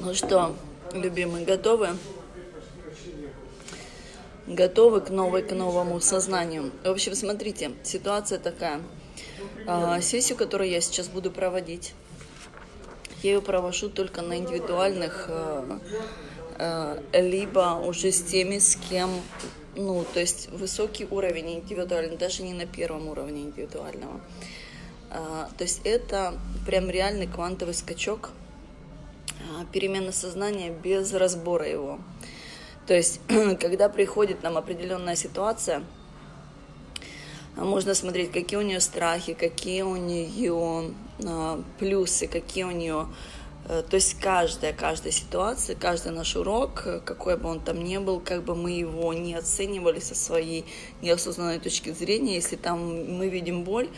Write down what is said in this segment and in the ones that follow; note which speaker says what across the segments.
Speaker 1: Ну что, любимые, готовы? Готовы к новой, к новому сознанию. В общем, смотрите, ситуация такая. А, сессию, которую я сейчас буду проводить, я ее провожу только на индивидуальных, э, э, либо уже с теми, с кем, ну, то есть высокий уровень индивидуальный, даже не на первом уровне индивидуального. А, то есть это прям реальный квантовый скачок, а, перемена сознания без разбора его. То есть, когда приходит нам определенная ситуация, можно смотреть, какие у нее страхи, какие у нее а, плюсы, какие у нее... Э, то есть каждая, каждая ситуация, каждый наш урок, какой бы он там ни был, как бы мы его не оценивали со своей неосознанной точки зрения, если там мы видим боль,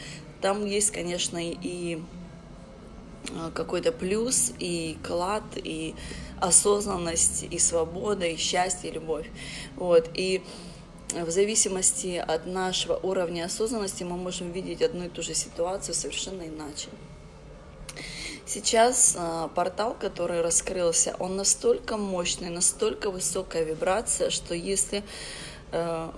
Speaker 1: там есть, конечно, и а, какой-то плюс, и клад, и осознанность, и свобода, и счастье, и любовь. Вот. И в зависимости от нашего уровня осознанности мы можем видеть одну и ту же ситуацию совершенно иначе. Сейчас э, портал, который раскрылся, он настолько мощный, настолько высокая вибрация, что если э,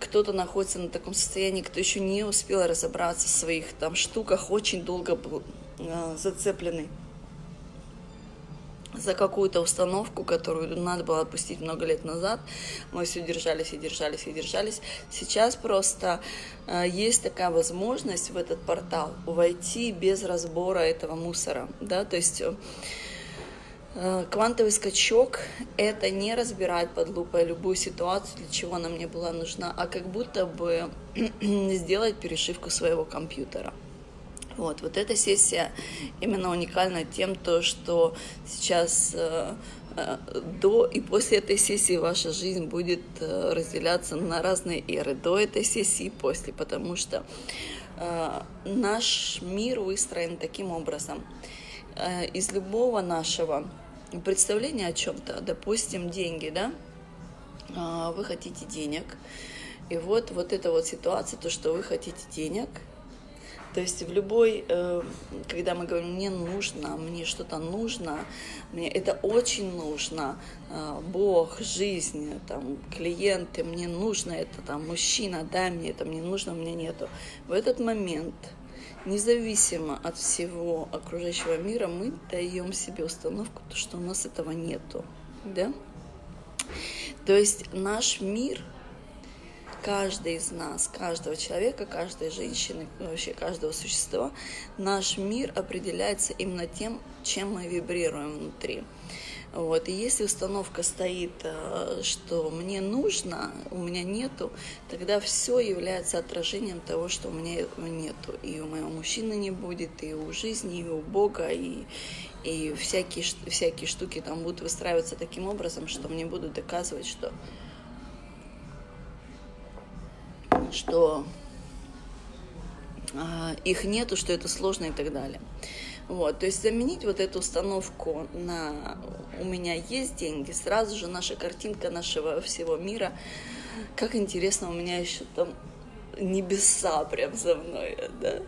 Speaker 1: кто-то находится на таком состоянии, кто еще не успел разобраться в своих там штуках, очень долго был э, зацепленный за какую-то установку, которую надо было отпустить много лет назад. Мы все держались и держались и держались. Сейчас просто э, есть такая возможность в этот портал войти без разбора этого мусора, да, то есть э, Квантовый скачок – это не разбирать под лупой любую ситуацию, для чего она мне была нужна, а как будто бы сделать перешивку своего компьютера. Вот, вот эта сессия именно уникальна тем, то, что сейчас э, э, до и после этой сессии ваша жизнь будет э, разделяться на разные эры, до этой сессии и после, потому что э, наш мир выстроен таким образом. Э, из любого нашего представления о чем-то, допустим, деньги, да, э, вы хотите денег, и вот, вот эта вот ситуация, то, что вы хотите денег – то есть в любой, э, когда мы говорим, мне нужно, мне что-то нужно, мне это очень нужно, э, Бог, жизнь, там, клиенты, мне нужно это, там, мужчина, дай мне это, мне нужно, мне нету. В этот момент, независимо от всего окружающего мира, мы даем себе установку, что у нас этого нету, да? То есть наш мир – каждый из нас, каждого человека, каждой женщины, вообще каждого существа, наш мир определяется именно тем, чем мы вибрируем внутри. Вот. И если установка стоит, э, что мне нужно, у меня нету, тогда все является отражением того, что у меня нету. И у моего мужчины не будет, и у жизни, и у Бога, и, и всякие, всякие штуки там будут выстраиваться таким образом, что мне будут доказывать, что что э, их нету, что это сложно и так далее. Вот, то есть заменить вот эту установку на «у меня есть деньги», сразу же наша картинка нашего всего мира, как интересно, у меня еще там небеса прям за мной, да,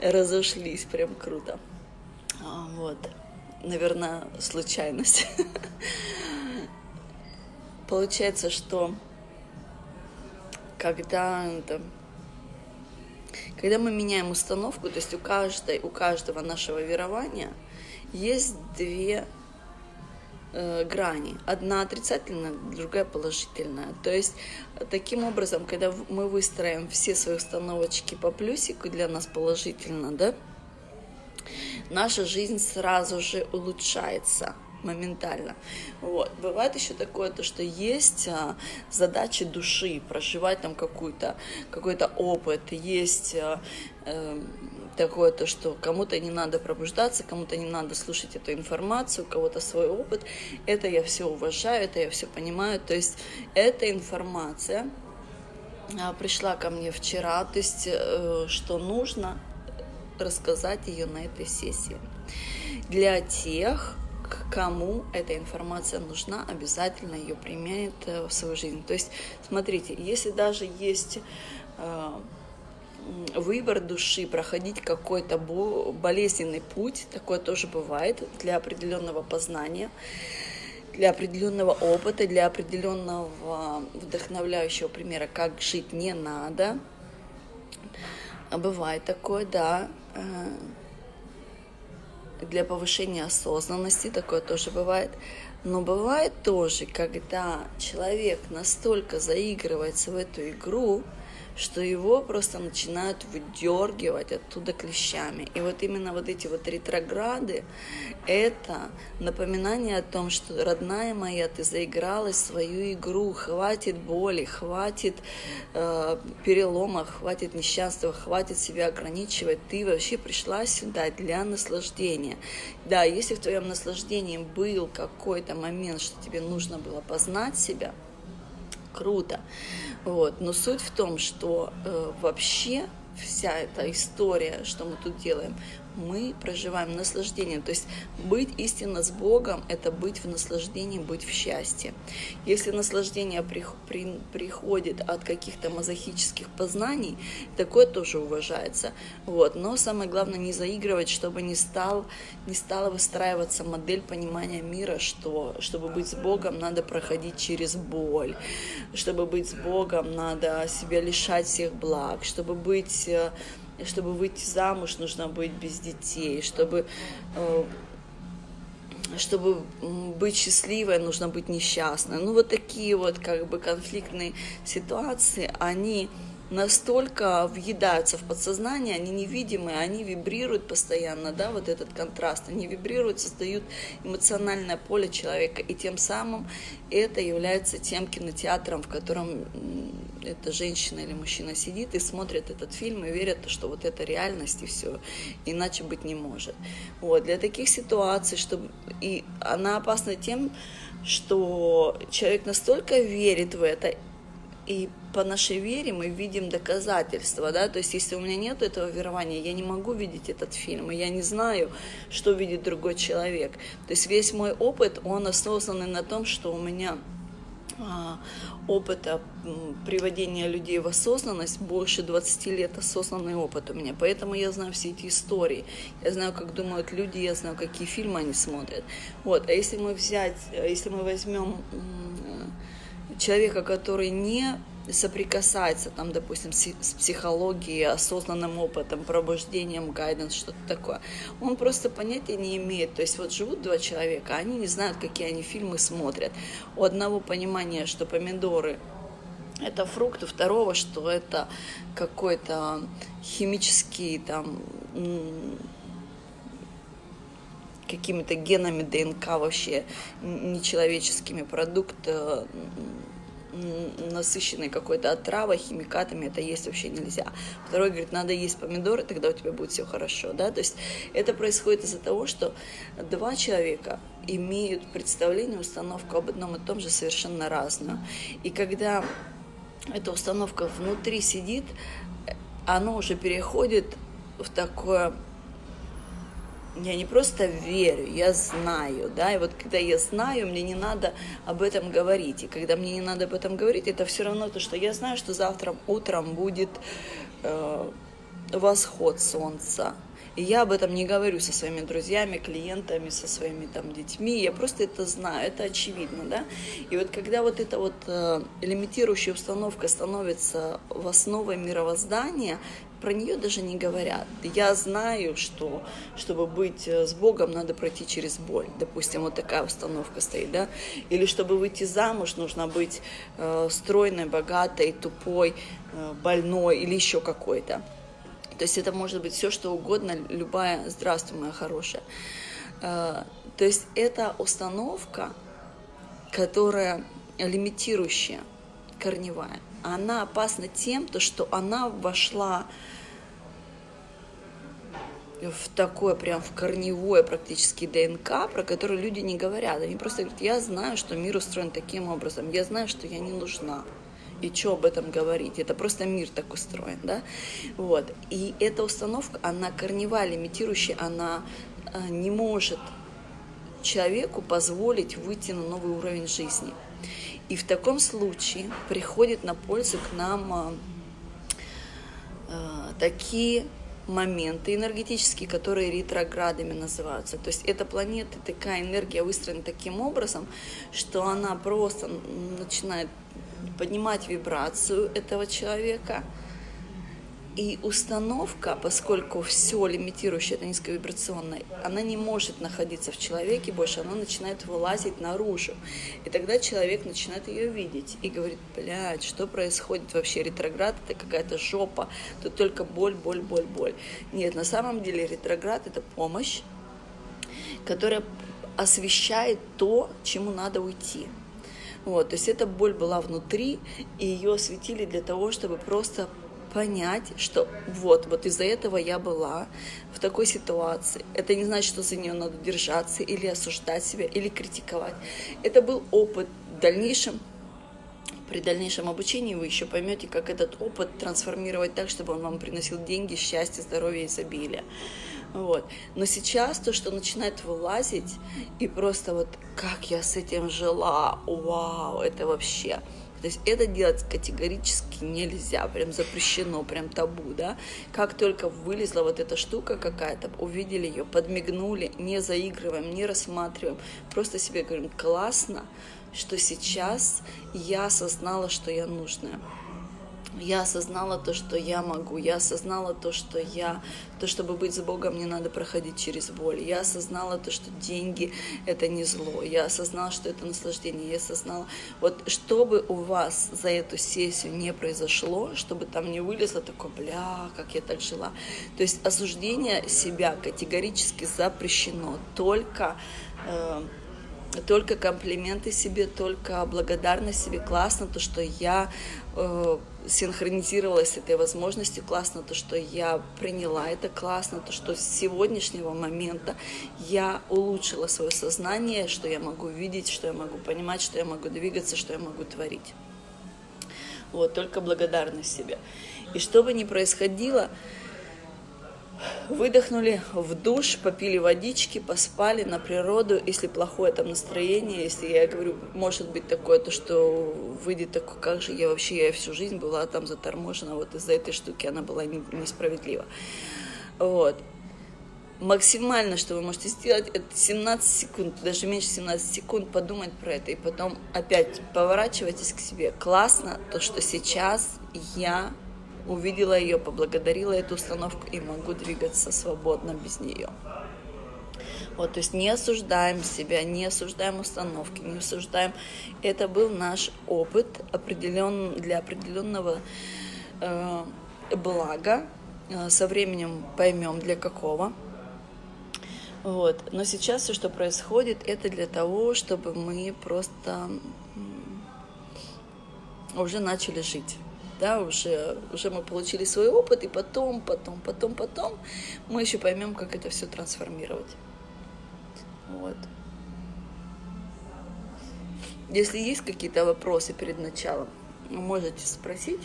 Speaker 1: разошлись прям круто. А, вот, наверное, случайность. Получается, что когда, это, когда мы меняем установку, то есть у, каждой, у каждого нашего верования есть две э, грани. Одна отрицательная, другая положительная. То есть таким образом, когда мы выстроим все свои установочки по плюсику для нас положительно, да, наша жизнь сразу же улучшается моментально. Вот. Бывает еще такое, то, что есть а, задачи души, проживать там какой-то какой опыт, есть э, такое, то, что кому-то не надо пробуждаться, кому-то не надо слушать эту информацию, у кого-то свой опыт. Это я все уважаю, это я все понимаю. То есть эта информация а, пришла ко мне вчера, то есть э, что нужно рассказать ее на этой сессии. Для тех, кому эта информация нужна, обязательно ее применит э, в свою жизнь. То есть, смотрите, если даже есть э, выбор души, проходить какой-то болезненный путь, такое тоже бывает для определенного познания, для определенного опыта, для определенного вдохновляющего примера, как жить не надо. Бывает такое, да. Для повышения осознанности такое тоже бывает. Но бывает тоже, когда человек настолько заигрывается в эту игру, что его просто начинают выдергивать оттуда клещами. И вот именно вот эти вот ретрограды, это напоминание о том, что, родная моя, ты заигралась свою игру, хватит боли, хватит э, переломов, хватит несчастья, хватит себя ограничивать, ты вообще пришла сюда для наслаждения. Да, если в твоем наслаждении был какой-то момент, что тебе нужно было познать себя, круто. Вот. Но суть в том, что э, вообще вся эта история, что мы тут делаем, мы проживаем наслаждение. То есть быть истинно с Богом – это быть в наслаждении, быть в счастье. Если наслаждение при, при, приходит от каких-то мазохических познаний, такое тоже уважается. Вот. Но самое главное не заигрывать, чтобы не, стал, не стала выстраиваться модель понимания мира, что чтобы быть с Богом, надо проходить через боль. Чтобы быть с Богом, надо себя лишать всех благ. Чтобы быть чтобы выйти замуж, нужно быть без детей, чтобы э, чтобы быть счастливой, нужно быть несчастной. Ну, вот такие вот как бы конфликтные ситуации, они настолько въедаются в подсознание, они невидимые, они вибрируют постоянно, да, вот этот контраст, они вибрируют, создают эмоциональное поле человека, и тем самым это является тем кинотеатром, в котором эта женщина или мужчина сидит и смотрит этот фильм и верят, что вот это реальность и все, иначе быть не может. Вот, для таких ситуаций, чтобы... И она опасна тем, что человек настолько верит в это, и по нашей вере мы видим доказательства, да, то есть если у меня нет этого верования, я не могу видеть этот фильм, и я не знаю, что видит другой человек. То есть весь мой опыт, он основан на том, что у меня а, опыта приводения людей в осознанность, больше 20 лет осознанный опыт у меня, поэтому я знаю все эти истории, я знаю, как думают люди, я знаю, какие фильмы они смотрят. Вот, а если мы взять, если мы возьмем человека, который не соприкасается, там, допустим, с психологией, осознанным опытом, пробуждением, гайденс, что-то такое. Он просто понятия не имеет. То есть вот живут два человека, они не знают, какие они фильмы смотрят. У одного понимания, что помидоры это фрукт, у второго, что это какой-то химический там какими-то генами ДНК вообще нечеловеческими продукт э, насыщенный какой-то отравой, химикатами, это есть вообще нельзя. Второй говорит, надо есть помидоры, тогда у тебя будет все хорошо, да, то есть это происходит из-за того, что два человека имеют представление, установку об одном и том же совершенно разную. И когда эта установка внутри сидит, оно уже переходит в такое я не просто верю, я знаю, да, и вот когда я знаю, мне не надо об этом говорить, и когда мне не надо об этом говорить, это все равно то, что я знаю, что завтра утром будет э, восход солнца, и я об этом не говорю со своими друзьями, клиентами, со своими там детьми, я просто это знаю, это очевидно, да. И вот когда вот эта вот э, лимитирующая установка становится в основе мировоздания, про нее даже не говорят. Я знаю, что чтобы быть э, с Богом, надо пройти через боль. Допустим, вот такая установка стоит, да? Или чтобы выйти замуж, нужно быть э, стройной, богатой, тупой, э, больной или еще какой-то. То есть это может быть все, что угодно, любая «здравствуй, моя хорошая». Э, то есть это установка, которая лимитирующая, корневая. Она опасна тем, то, что она вошла в такое прям в корневое практически ДНК, про которое люди не говорят. Они просто говорят, я знаю, что мир устроен таким образом, я знаю, что я не нужна. И что об этом говорить? Это просто мир так устроен, да? Вот. И эта установка, она корневая, лимитирующая, она э, не может человеку позволить выйти на новый уровень жизни. И в таком случае приходит на пользу к нам э, такие моменты энергетические, которые ретроградами называются. То есть эта планета, такая энергия выстроена таким образом, что она просто начинает поднимать вибрацию этого человека – и установка, поскольку все лимитирующее, это низковибрационное, она не может находиться в человеке больше, она начинает вылазить наружу. И тогда человек начинает ее видеть и говорит, блядь, что происходит вообще? Ретроград это какая-то жопа, тут только боль, боль, боль, боль. Нет, на самом деле ретроград это помощь, которая освещает то, чему надо уйти. Вот, то есть эта боль была внутри, и ее осветили для того, чтобы просто понять, что вот, вот из-за этого я была в такой ситуации. Это не значит, что за нее надо держаться или осуждать себя, или критиковать. Это был опыт в дальнейшем. При дальнейшем обучении вы еще поймете, как этот опыт трансформировать так, чтобы он вам приносил деньги, счастье, здоровье, изобилие. Вот. Но сейчас то, что начинает вылазить, и просто вот как я с этим жила, вау, это вообще то есть это делать категорически нельзя, прям запрещено, прям табу, да. Как только вылезла вот эта штука какая-то, увидели ее, подмигнули, не заигрываем, не рассматриваем, просто себе говорим, классно, что сейчас я осознала, что я нужная я осознала то, что я могу, я осознала то, что я, то, чтобы быть с Богом, мне надо проходить через боль, я осознала то, что деньги – это не зло, я осознала, что это наслаждение, я осознала, вот чтобы у вас за эту сессию не произошло, чтобы там не вылезло такое, бля, как я так жила, то есть осуждение себя категорически запрещено, только э, только комплименты себе, только благодарность себе. Классно то, что я синхронизировалась с этой возможностью. Классно то, что я приняла это. Классно то, что с сегодняшнего момента я улучшила свое сознание, что я могу видеть, что я могу понимать, что я могу двигаться, что я могу творить. Вот, только благодарность себе. И что бы ни происходило, выдохнули в душ, попили водички, поспали на природу. Если плохое там настроение, если я говорю, может быть такое, то что выйдет такое, как же я вообще, я всю жизнь была там заторможена, вот из-за этой штуки она была несправедлива. Вот. Максимально, что вы можете сделать, это 17 секунд, даже меньше 17 секунд подумать про это. И потом опять поворачивайтесь к себе. Классно то, что сейчас я увидела ее, поблагодарила эту установку и могу двигаться свободно без нее. Вот, то есть не осуждаем себя, не осуждаем установки, не осуждаем. Это был наш опыт определен, для определенного э, блага. Э, со временем поймем для какого. Вот. Но сейчас все, что происходит, это для того, чтобы мы просто уже начали жить да, уже, уже мы получили свой опыт, и потом, потом, потом, потом мы еще поймем, как это все трансформировать. Вот. Если есть какие-то вопросы перед началом, вы можете спросить.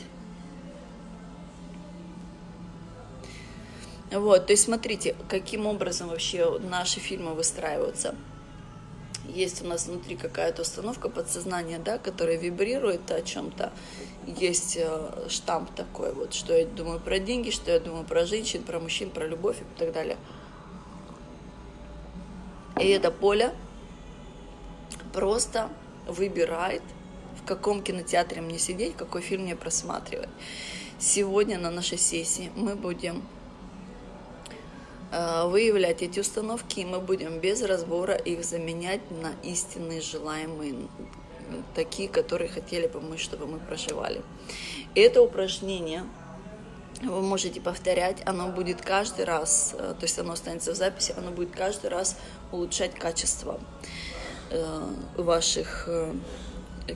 Speaker 1: Вот, то есть смотрите, каким образом вообще наши фильмы выстраиваются – есть у нас внутри какая-то установка подсознания, да, которая вибрирует о чем-то. Есть э, штамп такой вот, что я думаю про деньги, что я думаю про женщин, про мужчин, про любовь и так далее. И это поле просто выбирает, в каком кинотеатре мне сидеть, какой фильм мне просматривать. Сегодня на нашей сессии мы будем Э, выявлять эти установки, и мы будем без разбора их заменять на истинные желаемые, такие, которые хотели мы, чтобы мы проживали. это упражнение вы можете повторять, оно будет каждый раз, э, то есть оно останется в записи, оно будет каждый раз улучшать качество э, ваших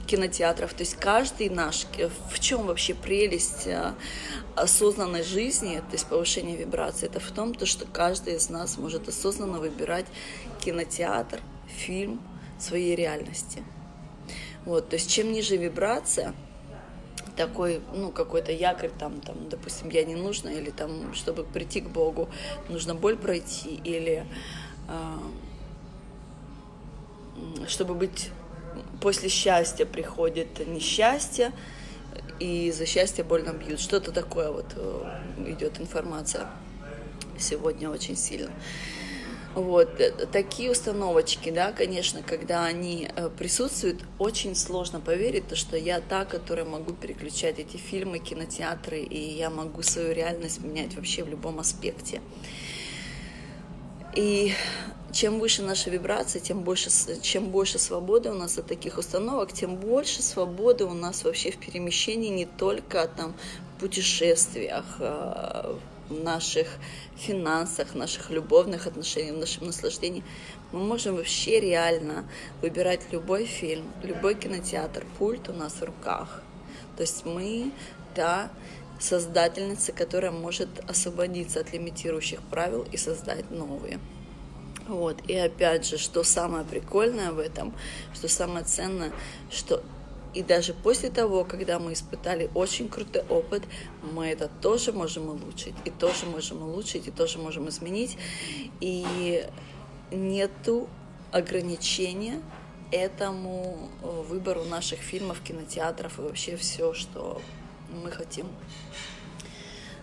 Speaker 1: кинотеатров. То есть каждый наш, в чем вообще прелесть э, осознанной жизни, то есть повышение вибрации, это в том, то, что каждый из нас может осознанно выбирать кинотеатр, фильм своей реальности. Вот, то есть чем ниже вибрация, такой, ну, какой-то якорь, там, там, допустим, я не нужна, или там, чтобы прийти к Богу, нужно боль пройти, или э, чтобы быть после счастья приходит несчастье, и за счастье больно бьют. Что-то такое вот э, идет информация сегодня очень сильно. Вот, э, такие установочки, да, конечно, когда они э, присутствуют, очень сложно поверить, то, что я та, которая могу переключать эти фильмы, кинотеатры, и я могу свою реальность менять вообще в любом аспекте. И чем выше наша вибрация, тем больше, чем больше свободы у нас от таких установок, тем больше свободы у нас вообще в перемещении не только там в путешествиях, а, наших финансах, наших любовных отношениях, в нашем наслаждении. Мы можем вообще реально выбирать любой фильм, любой кинотеатр, пульт у нас в руках. То есть мы, да, создательница, которая может освободиться от лимитирующих правил и создать новые. Вот. И опять же, что самое прикольное в этом, что самое ценное, что и даже после того, когда мы испытали очень крутой опыт, мы это тоже можем улучшить, и тоже можем улучшить, и тоже можем изменить. И нету ограничения этому э, выбору наших фильмов, кинотеатров и вообще все, что мы хотим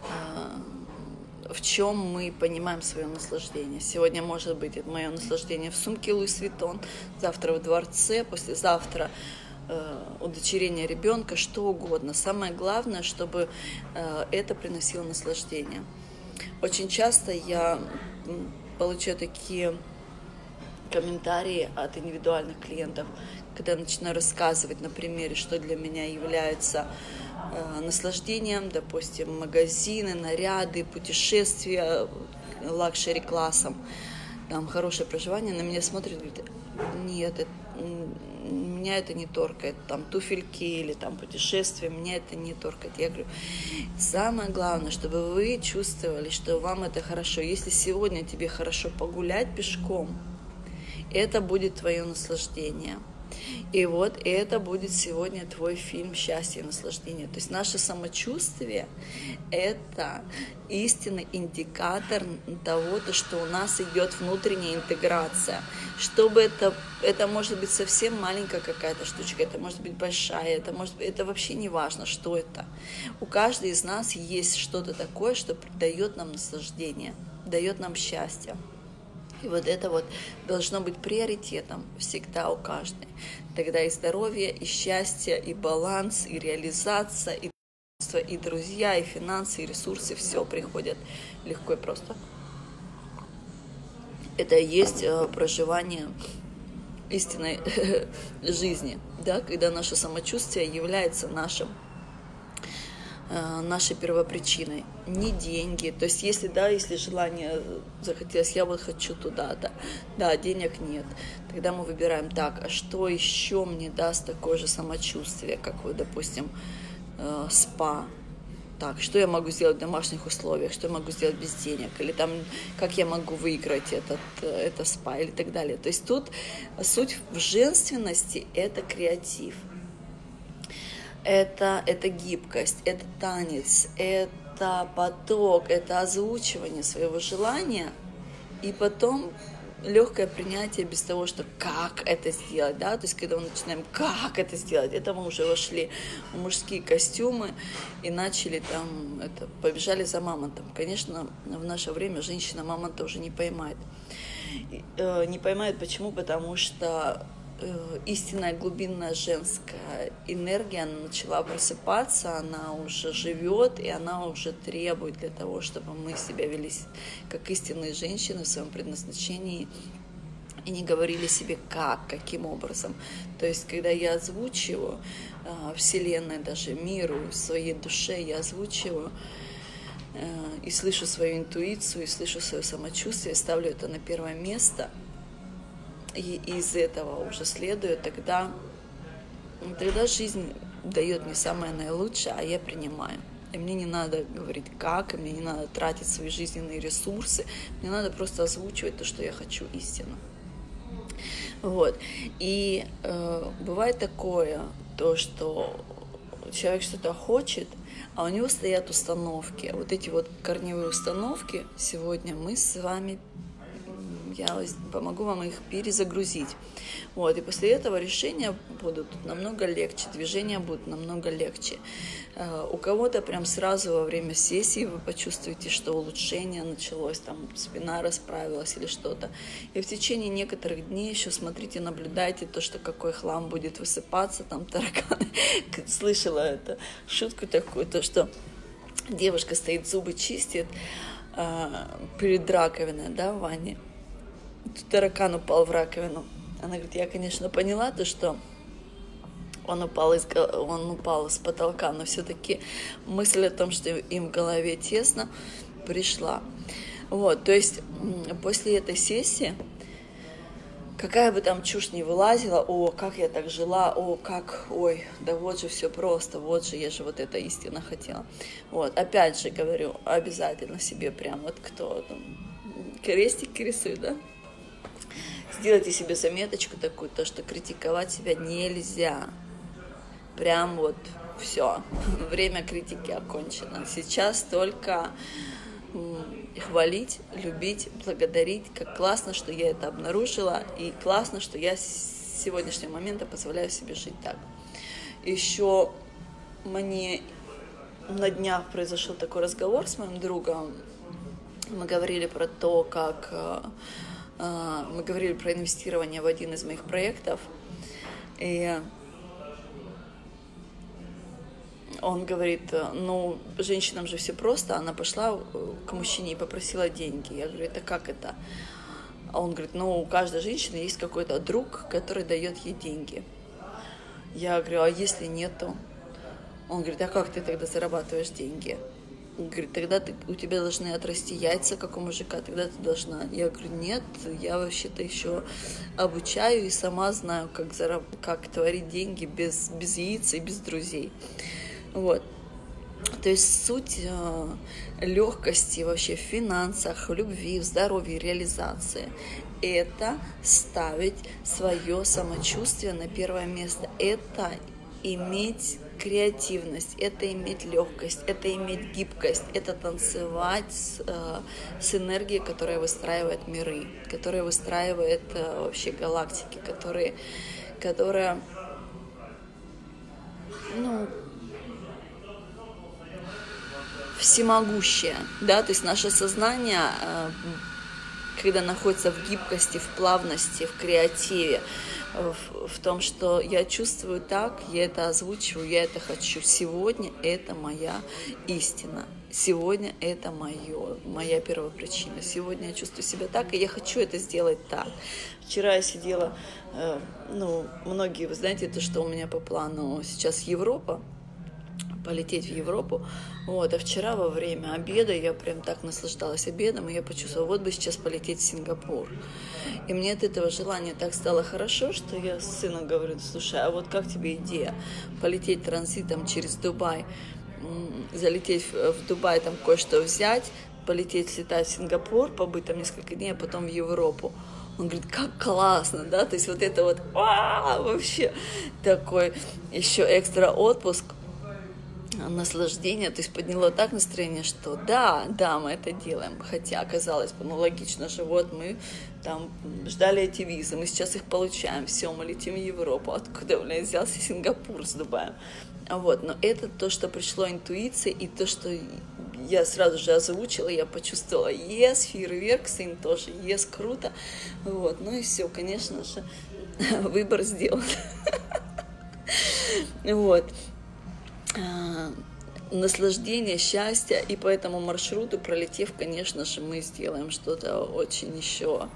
Speaker 1: а, в чем мы понимаем свое наслаждение. Сегодня может быть это мое наслаждение в сумке Луис Виттон, завтра в дворце, послезавтра э, удочерение ребенка, что угодно. Самое главное, чтобы э, это приносило наслаждение. Очень часто я получаю такие комментарии от индивидуальных клиентов, когда я начинаю рассказывать на примере, что для меня является Э, наслаждением, допустим, магазины, наряды, путешествия luxury классом, там хорошее проживание, на меня смотрит, говорит, нет, это, меня это не торкает, там туфельки или там путешествия, меня это не торкает. Я говорю, самое главное, чтобы вы чувствовали, что вам это хорошо. Если сегодня тебе хорошо погулять пешком, это будет твое наслаждение – и вот это будет сегодня твой фильм «Счастье и наслаждение». То есть наше самочувствие – это истинный индикатор того, то, что у нас идет внутренняя интеграция. Чтобы это, это может быть совсем маленькая какая-то штучка, это может быть большая, это, может, это вообще не важно, что это. У каждой из нас есть что-то такое, что дает нам наслаждение, дает нам счастье. И вот это вот должно быть приоритетом всегда у каждой. Тогда и здоровье, и счастье, и баланс, и реализация, и и друзья, и финансы, и ресурсы, все приходят легко и просто. Это и есть э, проживание истинной жизни, да, когда наше самочувствие является нашим нашей первопричиной, не деньги. То есть, если да, если желание захотелось, я вот хочу туда-то, да, денег нет, тогда мы выбираем так, а что еще мне даст такое же самочувствие, как вы, допустим, э, спа, так, что я могу сделать в домашних условиях, что я могу сделать без денег, или там, как я могу выиграть этот, э, это спа, или так далее. То есть тут суть в женственности – это креатив – это, это гибкость, это танец, это поток, это озвучивание своего желания, и потом легкое принятие без того, что как это сделать, да, то есть когда мы начинаем как это сделать, это мы уже вошли в мужские костюмы и начали там, это, побежали за мамонтом. Конечно, в наше время женщина мамонта уже не поймает. Э, не поймает почему? Потому что истинная глубинная женская энергия она начала просыпаться, она уже живет, и она уже требует для того, чтобы мы себя вели как истинные женщины в своем предназначении и не говорили себе как, каким образом. То есть, когда я озвучиваю э, Вселенной, даже миру, своей душе, я озвучиваю э, и слышу свою интуицию, и слышу свое самочувствие, ставлю это на первое место – и из этого уже следует, тогда, тогда жизнь дает мне самое наилучшее, а я принимаю. И мне не надо говорить как, и мне не надо тратить свои жизненные ресурсы, мне надо просто озвучивать то, что я хочу истинно. Вот. И э, бывает такое, то, что человек что-то хочет, а у него стоят установки. Вот эти вот корневые установки сегодня мы с вами я помогу вам их перезагрузить. Вот, и после этого решения будут намного легче, движения будут намного легче. Э, у кого-то прям сразу во время сессии вы почувствуете, что улучшение началось, там спина расправилась или что-то. И в течение некоторых дней еще смотрите, наблюдайте то, что какой хлам будет высыпаться, там тараканы. Слышала это шутку такую, то, что девушка стоит, зубы чистит э, перед раковиной, да, в ванне. Тут таракан упал в раковину. Она говорит, я, конечно, поняла то, что он упал, из, он упал с потолка, но все-таки мысль о том, что им в голове тесно, пришла. Вот, то есть после этой сессии, какая бы там чушь не вылазила, о, как я так жила, о, как, ой, да вот же все просто, вот же я же вот это истинно хотела. Вот, опять же говорю, обязательно себе прям вот кто там, крестики рисует, да? Сделайте себе заметочку такую, то, что критиковать себя нельзя прям вот все, время критики окончено. Сейчас только хвалить, любить, благодарить, как классно, что я это обнаружила, и классно, что я с сегодняшнего момента позволяю себе жить так. Еще мне на днях произошел такой разговор с моим другом. Мы говорили про то, как э, мы говорили про инвестирование в один из моих проектов. И он говорит, ну, женщинам же все просто, она пошла э, к мужчине и попросила деньги. Я говорю, это как это? А он говорит, ну, у каждой женщины есть какой-то друг, который дает ей деньги. Я говорю, а если нету? Он говорит, а как ты тогда зарабатываешь деньги? Говорит, тогда ты, у тебя должны отрасти яйца, как у мужика, тогда ты должна. Я говорю, нет, я вообще-то еще обучаю и сама знаю, как, зараб... как творить деньги без, без яиц и без друзей. Вот. То есть суть э, легкости вообще в финансах, в любви, в здоровье, реализации – это ставить свое самочувствие на первое место. Это иметь креативность, это иметь легкость, это иметь гибкость, это танцевать с, э, с энергией, которая выстраивает миры, которая выстраивает э, вообще галактики, которые, которая ну, всемогущее, да, то есть наше сознание, э, когда находится в гибкости, в плавности, в креативе, в, в том, что я чувствую так, я это озвучиваю, я это хочу. Сегодня это моя истина. Сегодня это мое, моя первопричина. Сегодня я чувствую себя так, и я хочу это сделать так. Вчера я сидела, э, ну, многие, вы знаете, это что у меня по плану сейчас Европа, полететь в Европу. Вот, а вчера во время обеда я прям так наслаждалась обедом, и я почувствовала, вот бы сейчас полететь в Сингапур. И мне от этого желания так стало хорошо, что я с сыном говорю, слушай, а вот как тебе идея полететь транзитом через Дубай, залететь в Дубай, там кое-что взять, полететь, слетать в Сингапур, побыть там несколько дней, а потом в Европу. Он говорит, как классно, да, то есть вот это вот вообще такой еще экстра отпуск – наслаждение, то есть подняло так настроение, что да, да, мы это делаем. Хотя, казалось бы, ну логично же, вот мы там ждали эти визы, мы сейчас их получаем, все, мы летим в Европу. Откуда, блин, взялся Сингапур с Дубаем? Вот, но это то, что пришло интуиция, и то, что я сразу же озвучила, я почувствовала, yes, фейерверк, сын тоже, yes, круто. Вот, ну и все, конечно же, выбор сделан. Вот. А, наслаждение, счастье, и по этому маршруту, пролетев, конечно же, мы сделаем что-то очень еще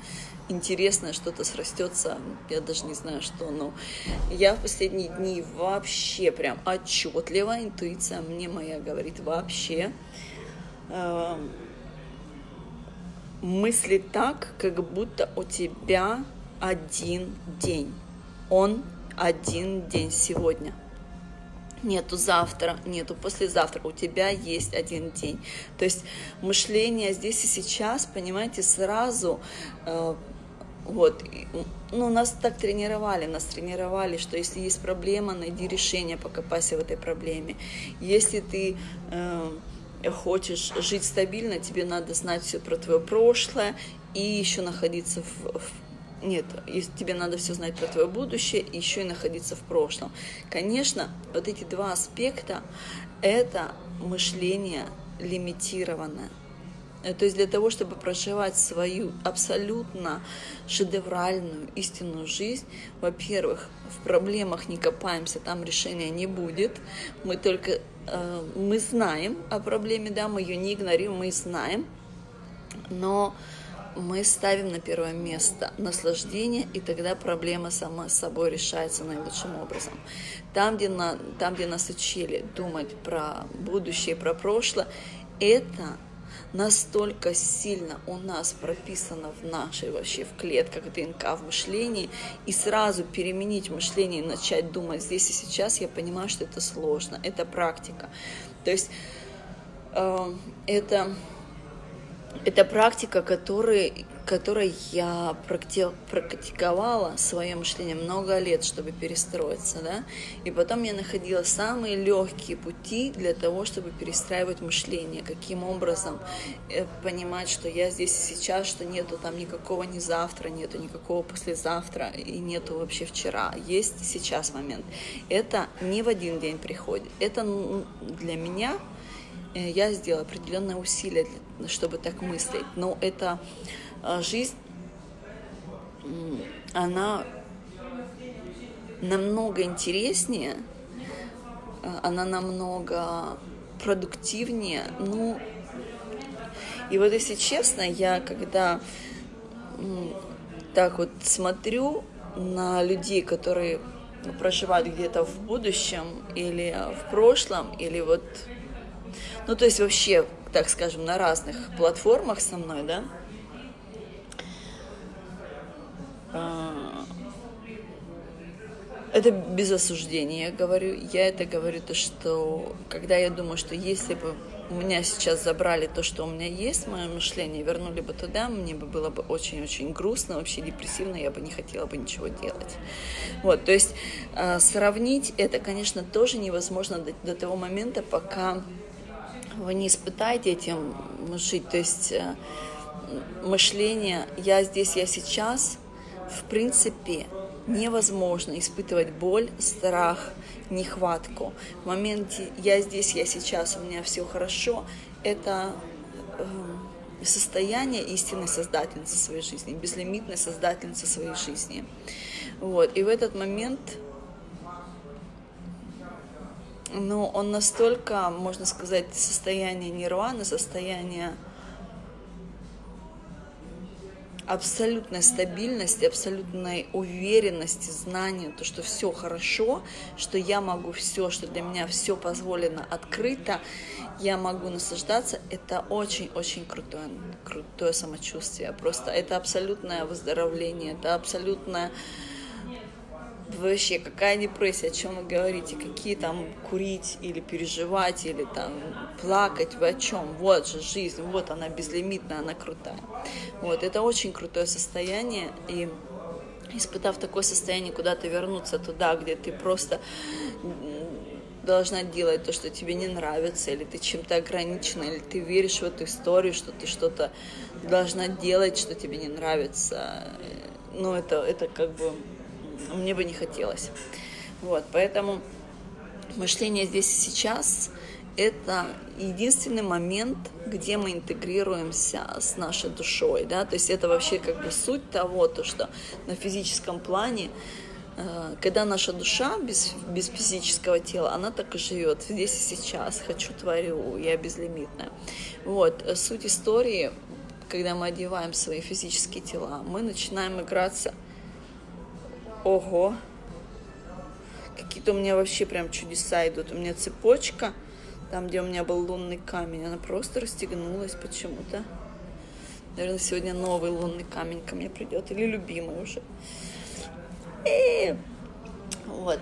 Speaker 1: интересное, что-то срастется, я даже не знаю что, но я в последние дни вообще прям отчетливо, интуиция мне моя говорит вообще, э, мысли так, как будто у тебя один день, он один день сегодня – нету завтра, нету послезавтра, у тебя есть один день. То есть мышление здесь и сейчас, понимаете, сразу э, вот, ну, нас так тренировали, нас тренировали, что если есть проблема, найди решение, покопайся в этой проблеме. Если ты э, хочешь жить стабильно, тебе надо знать все про твое прошлое и еще находиться в, в нет, тебе надо все знать про твое будущее, еще и находиться в прошлом. Конечно, вот эти два аспекта – это мышление лимитированное. Э, то есть для того, чтобы проживать свою абсолютно шедевральную истинную жизнь, во-первых, в проблемах не копаемся, там решения не будет. Мы только э, мы знаем о проблеме, да, мы ее не игнорируем, мы знаем, но мы ставим на первое место наслаждение, и тогда проблема сама собой решается наилучшим образом. Там, где, на, там, где нас учили думать про будущее, про прошлое, это настолько сильно у нас прописано в нашей вообще в клетках ДНК, в мышлении, и сразу переменить мышление и начать думать здесь и сейчас, я понимаю, что это сложно, это практика. То есть э, это это практика, которой, которой я практиковала свое мышление много лет, чтобы перестроиться, да, и потом я находила самые легкие пути для того, чтобы перестраивать мышление, каким образом э, понимать, что я здесь сейчас, что нету там никакого ни завтра, нету никакого послезавтра и нету вообще вчера, есть сейчас момент. Это не в один день приходит, это для меня я сделала определенное усилие, чтобы так мыслить. Но эта э, жизнь, она намного интереснее, э, она намного продуктивнее. Ну, и вот если честно, я когда так вот смотрю на людей, которые проживают где-то в будущем или в прошлом, или вот ну, то есть вообще, так скажем, на разных платформах со мной, да, а, это без осуждения, я говорю. Я это говорю, то, что когда я думаю, что если бы у меня сейчас забрали то, что у меня есть, мое мышление, вернули бы туда, мне бы было бы очень-очень грустно, вообще депрессивно, я бы не хотела бы ничего делать. Вот, то есть э, сравнить это, конечно, тоже невозможно до, до того момента, пока вы не испытаете этим жить. То есть э, мышление «я здесь, я сейчас» в принципе невозможно испытывать боль, страх, нехватку. В моменте «я здесь, я сейчас, у меня все хорошо» — это э, состояние истинной создательницы своей жизни, безлимитной создательницы своей жизни. Вот. И в этот момент но он настолько, можно сказать, состояние нирваны, состояние абсолютной стабильности, абсолютной уверенности, знания, то, что все хорошо, что я могу все, что для меня все позволено открыто, я могу наслаждаться, это очень-очень крутое, крутое самочувствие. Просто это абсолютное выздоровление, это абсолютное вообще какая депрессия, о чем вы говорите, какие там курить или переживать, или там плакать, вы о чем? Вот же жизнь, вот она безлимитная, она крутая. Вот, это очень крутое состояние, и испытав такое состояние, куда-то вернуться туда, где ты просто должна делать то, что тебе не нравится, или ты чем-то ограничена, или ты веришь в эту историю, что ты что-то должна делать, что тебе не нравится. Ну, это, это как бы мне бы не хотелось. Вот, поэтому мышление здесь и сейчас – это единственный момент, где мы интегрируемся с нашей душой, да, то есть это вообще как бы суть того, то, что на физическом плане э, когда наша душа без, без физического тела, она так и живет здесь и сейчас, хочу, творю, я безлимитная. Вот, суть истории, когда мы одеваем свои физические тела, мы начинаем играться Ого. Какие-то у меня вообще прям чудеса идут. У меня цепочка, там, где у меня был лунный камень, она просто расстегнулась почему-то. Наверное, сегодня новый лунный камень ко мне придет. Или любимый уже. И... Вот.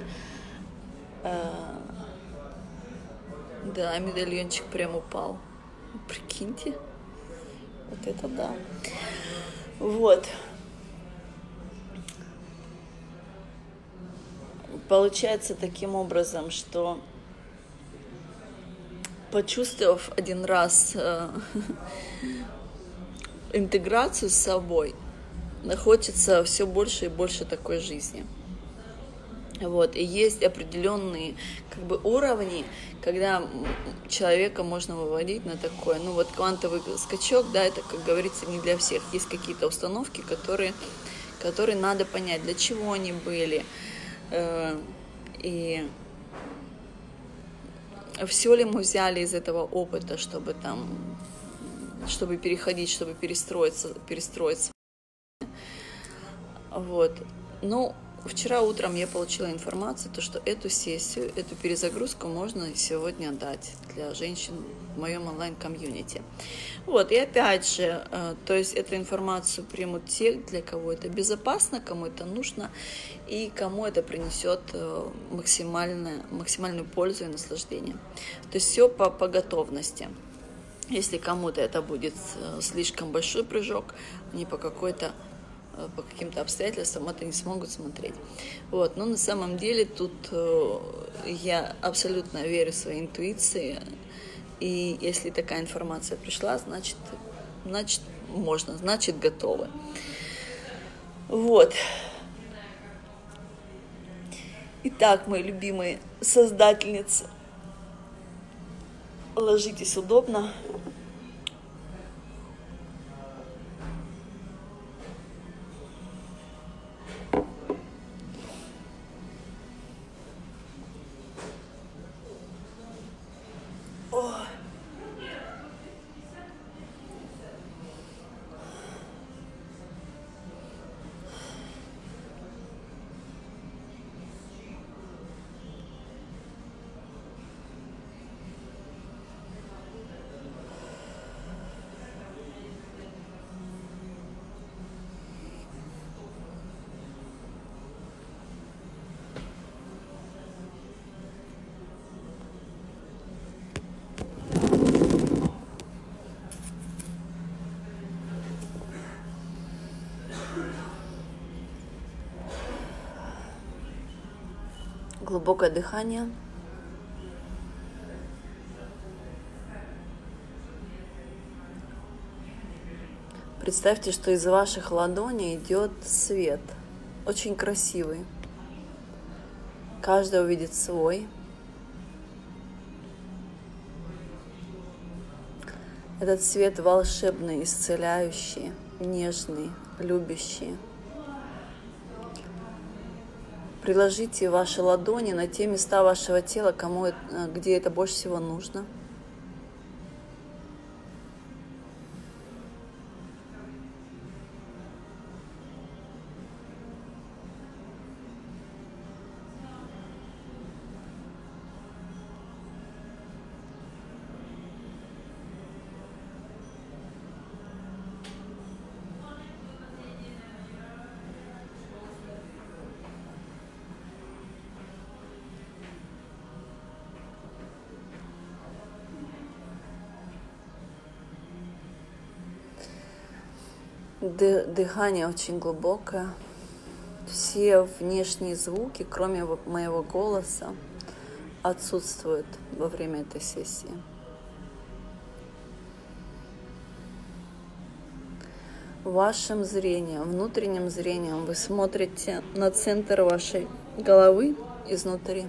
Speaker 1: А... Да, медальончик прям упал. Прикиньте. Вот это да. Вот. Получается таким образом, что почувствовав один раз, э, интеграцию с собой, хочется все больше и больше такой жизни. Вот, и есть определенные как бы уровни, когда человека можно выводить на такое, ну вот квантовый скачок, да, это, как говорится, не для всех. Есть какие-то установки, которые, которые надо понять, для чего они были, и все ли мы взяли из этого опыта, чтобы там, чтобы переходить, чтобы перестроиться, перестроиться. Вот. Ну, Вчера утром я получила информацию, то, что эту сессию, эту перезагрузку можно сегодня дать для женщин в моем онлайн-комьюнити. Вот, и опять же, э, то есть эту информацию примут те, для кого это безопасно, кому это нужно, и кому это принесет э, максимальную, максимальную пользу и наслаждение. То есть все по, по готовности. Если кому-то это будет э, слишком большой прыжок, не по какой-то по каким-то обстоятельствам это не смогут смотреть. Вот. Но на самом деле тут э, я абсолютно верю своей интуиции. И если такая информация пришла, значит, значит можно, значит готовы. Вот. Итак, мои любимые создательницы, ложитесь удобно, глубокое дыхание. Представьте, что из ваших ладоней идет свет, очень красивый. Каждый увидит свой. Этот свет волшебный, исцеляющий, нежный, любящий. Приложите ваши ладони на те места вашего тела, кому, где это больше всего нужно. Дыхание очень глубокое. Все внешние звуки, кроме моего голоса, отсутствуют во время этой сессии. Вашим зрением, внутренним зрением вы смотрите на центр вашей головы изнутри.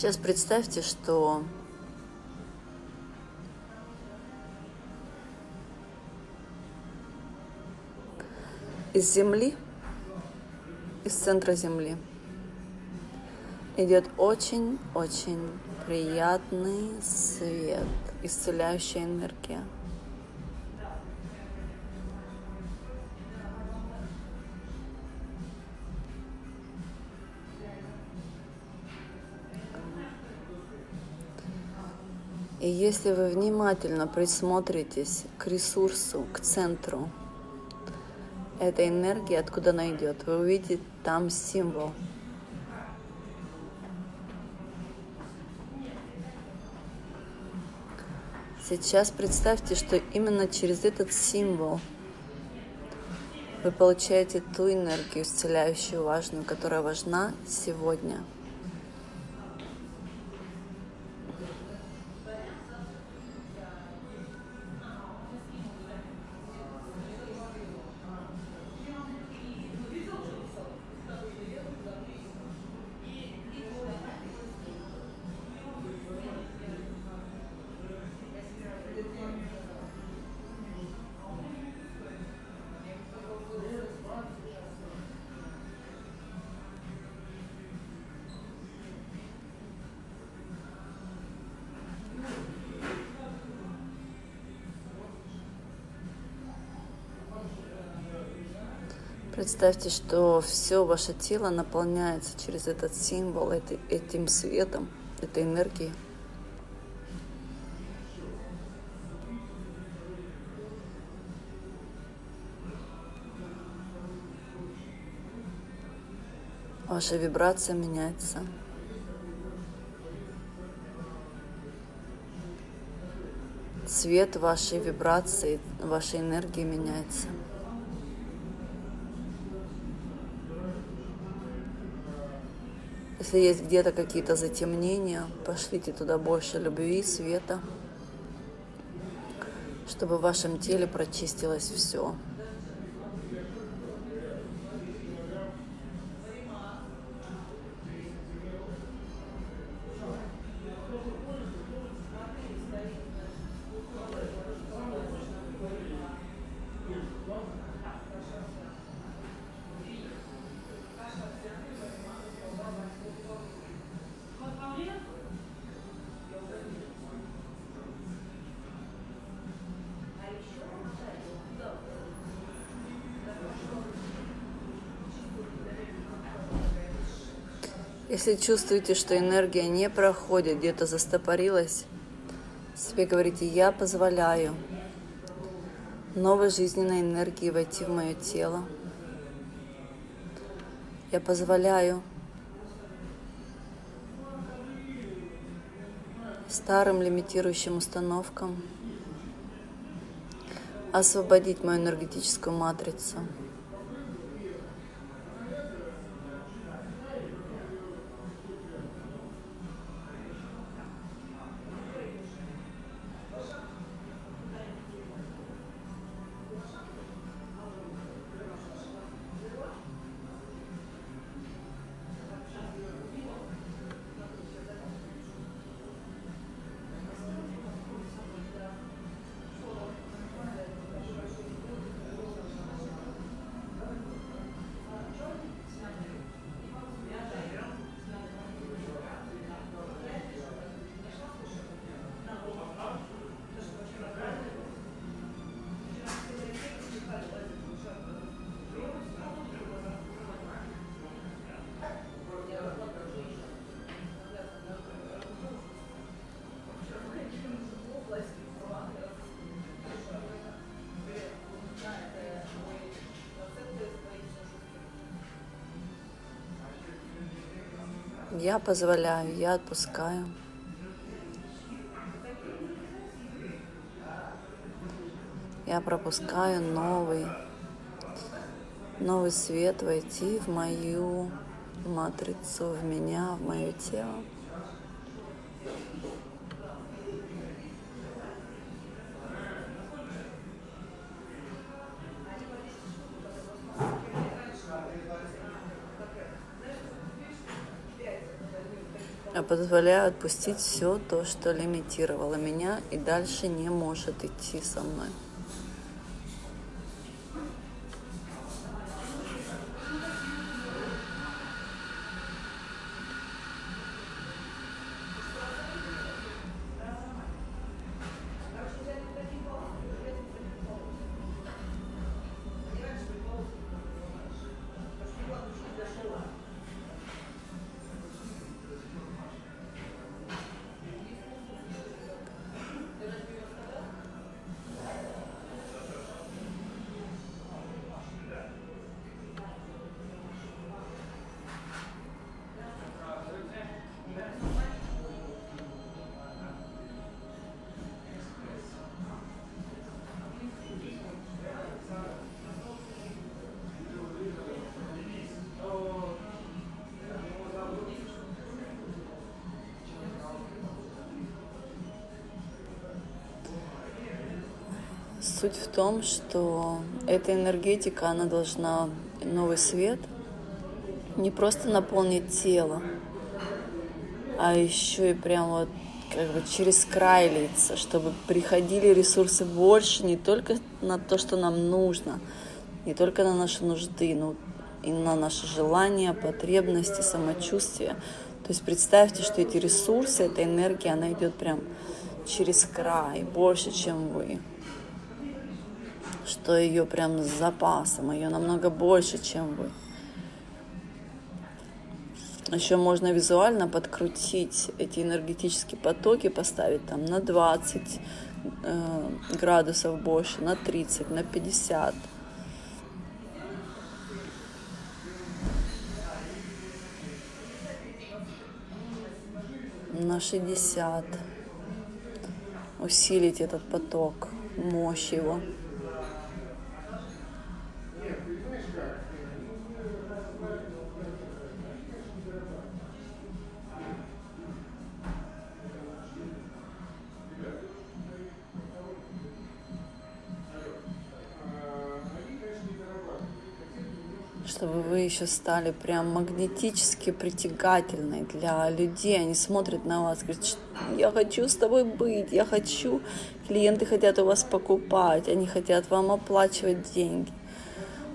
Speaker 1: Сейчас представьте, что из Земли, из центра Земли идет очень-очень приятный свет, исцеляющая энергия. Если вы внимательно присмотритесь к ресурсу, к центру этой энергии, откуда она идет, вы увидите там символ. Сейчас представьте, что именно через этот символ вы получаете ту энергию исцеляющую, важную, которая важна сегодня – Представьте, что все ваше тело наполняется через этот символ, этим светом, этой энергией. Ваша вибрация меняется. Цвет вашей вибрации, вашей энергии меняется. Если есть где-то какие-то затемнения, пошлите туда больше любви, света, чтобы в вашем теле прочистилось все. Если чувствуете, что энергия не проходит, где-то застопорилась, себе говорите, я позволяю новой жизненной энергии войти в мое тело. Я позволяю старым лимитирующим установкам освободить мою энергетическую матрицу. Я позволяю, я отпускаю. Я пропускаю новый, новый свет войти в мою матрицу, в меня, в мое тело. Позволяю отпустить все то, что лимитировало меня и дальше не может идти со мной. Суть в том, что эта энергетика, она должна новый свет не просто наполнить тело, а еще и прям вот как бы через край литься, чтобы приходили ресурсы больше не только на то, что нам нужно, не только на наши нужды, но и на наши желания, потребности, самочувствие. То есть представьте, что эти ресурсы, эта энергия, она идет прям через край, больше, чем вы. Что ее прям с запасом, ее намного больше, чем вы. Еще можно визуально подкрутить эти энергетические потоки, поставить там на 20 э, градусов больше, на 30, на 50. на 60 усилить этот поток, мощь его. Чтобы вы еще стали прям магнетически притягательной для людей. Они смотрят на вас, говорят, я хочу с тобой быть, я хочу. Клиенты хотят у вас покупать, они хотят вам оплачивать деньги.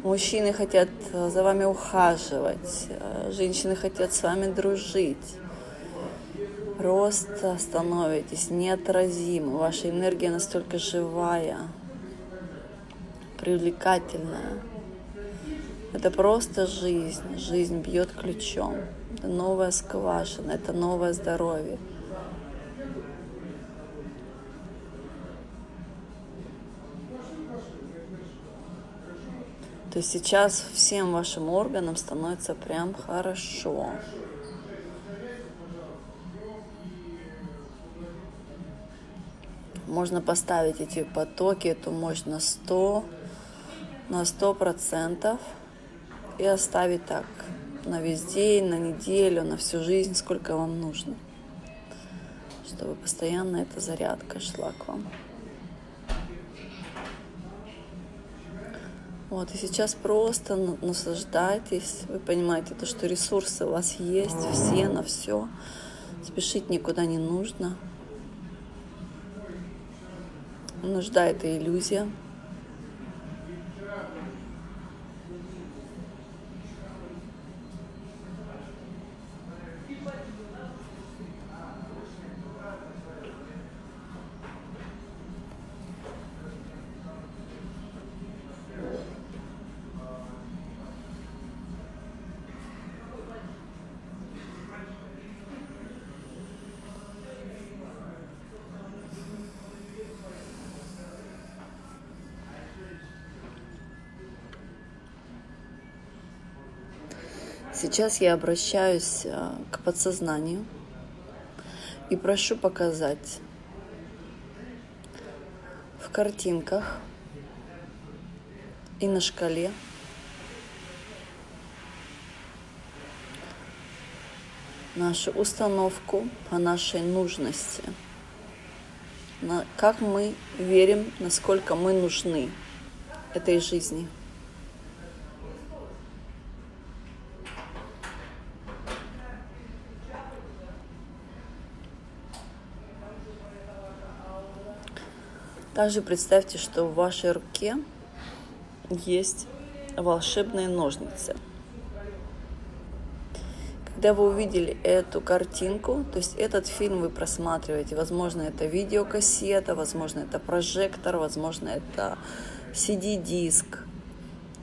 Speaker 1: Мужчины хотят э, за вами ухаживать, э, женщины хотят с вами дружить. Просто становитесь неотразимы, ваша энергия настолько живая, привлекательная. Это просто жизнь. Жизнь бьет ключом. Это новая скважина, это новое здоровье. То есть сейчас всем вашим органам становится прям хорошо. Можно поставить эти потоки, эту мощь на 100, на 100 процентов и оставить так на весь день, на неделю, на всю жизнь, сколько вам нужно, чтобы постоянно эта зарядка шла к вам. Вот, и сейчас просто наслаждайтесь. Вы понимаете, то, что ресурсы у вас есть, все на все. Спешить никуда не нужно. Нужда — это иллюзия. Сейчас я обращаюсь э, к подсознанию и прошу показать в картинках и на шкале нашу установку по нашей нужности, на как мы верим, насколько мы нужны этой жизни. Также представьте, что в вашей руке есть волшебные ножницы. Когда вы увидели эту картинку, то есть этот фильм вы просматриваете, возможно, это видеокассета, возможно, это прожектор, возможно, это CD-диск.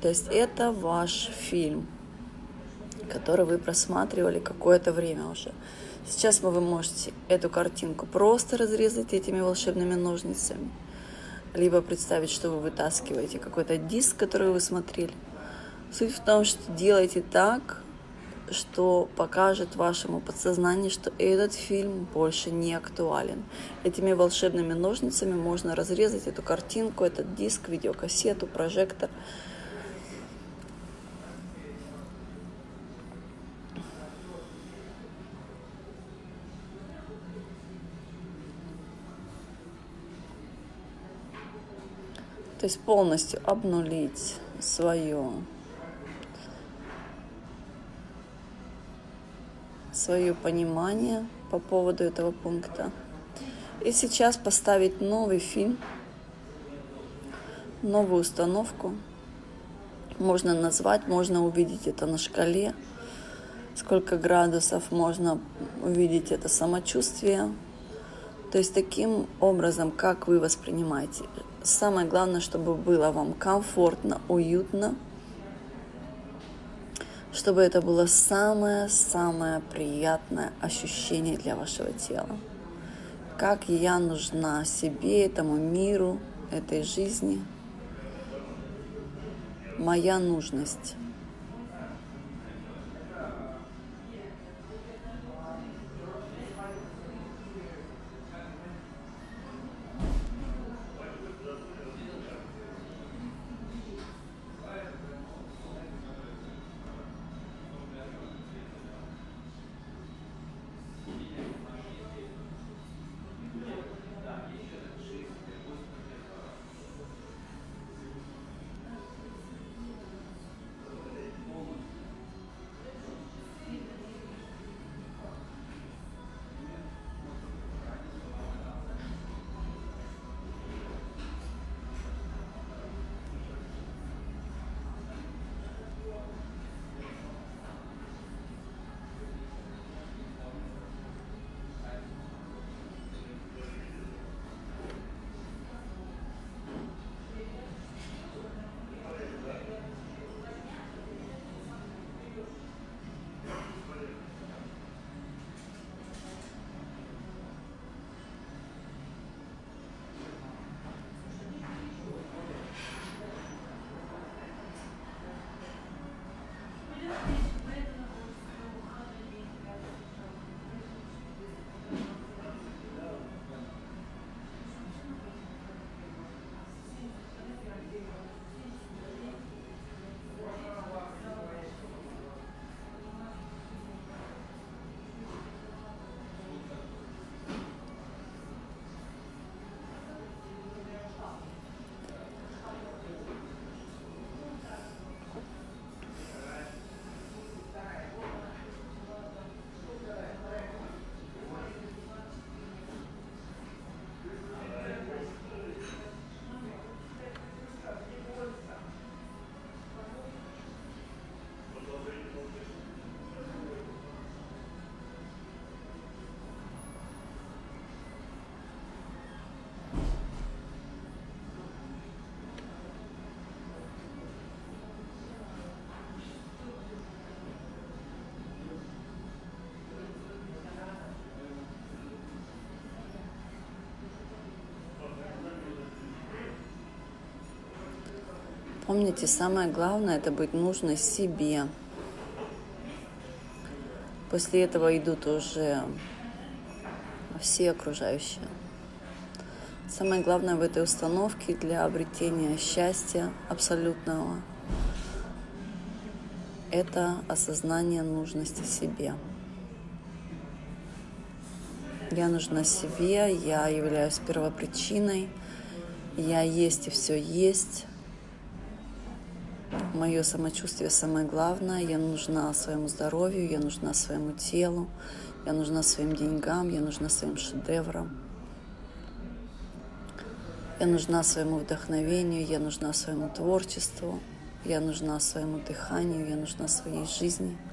Speaker 1: То есть это ваш фильм, который вы просматривали какое-то время уже. Сейчас вы можете эту картинку просто разрезать этими волшебными ножницами – либо представить, что вы вытаскиваете какой-то диск, который вы смотрели. Суть в том, что делайте так, что покажет вашему подсознанию, что этот фильм больше не актуален. Этими волшебными ножницами можно разрезать эту картинку, этот диск, видеокассету, прожектор – То есть полностью обнулить свое свое понимание по поводу этого пункта. И сейчас поставить новый фильм, новую установку. Можно назвать, можно увидеть это на шкале, сколько градусов, можно увидеть это самочувствие. То есть таким образом, как вы воспринимаете. Самое главное, чтобы было вам комфортно, уютно, чтобы это было самое-самое приятное ощущение для вашего тела. Как я нужна себе, этому миру, этой жизни. Моя нужность. Помните, самое главное это быть нужно себе. После этого идут уже все окружающие. Самое главное в этой установке для обретения счастья абсолютного – это осознание нужности себе. Я нужна себе, я являюсь первопричиной, я есть и все есть, Мое самочувствие самое главное. Я нужна своему здоровью, я нужна своему телу, я нужна своим деньгам, я нужна своим шедеврам. Я нужна своему вдохновению, я нужна своему творчеству, я нужна своему дыханию, я нужна своей жизни –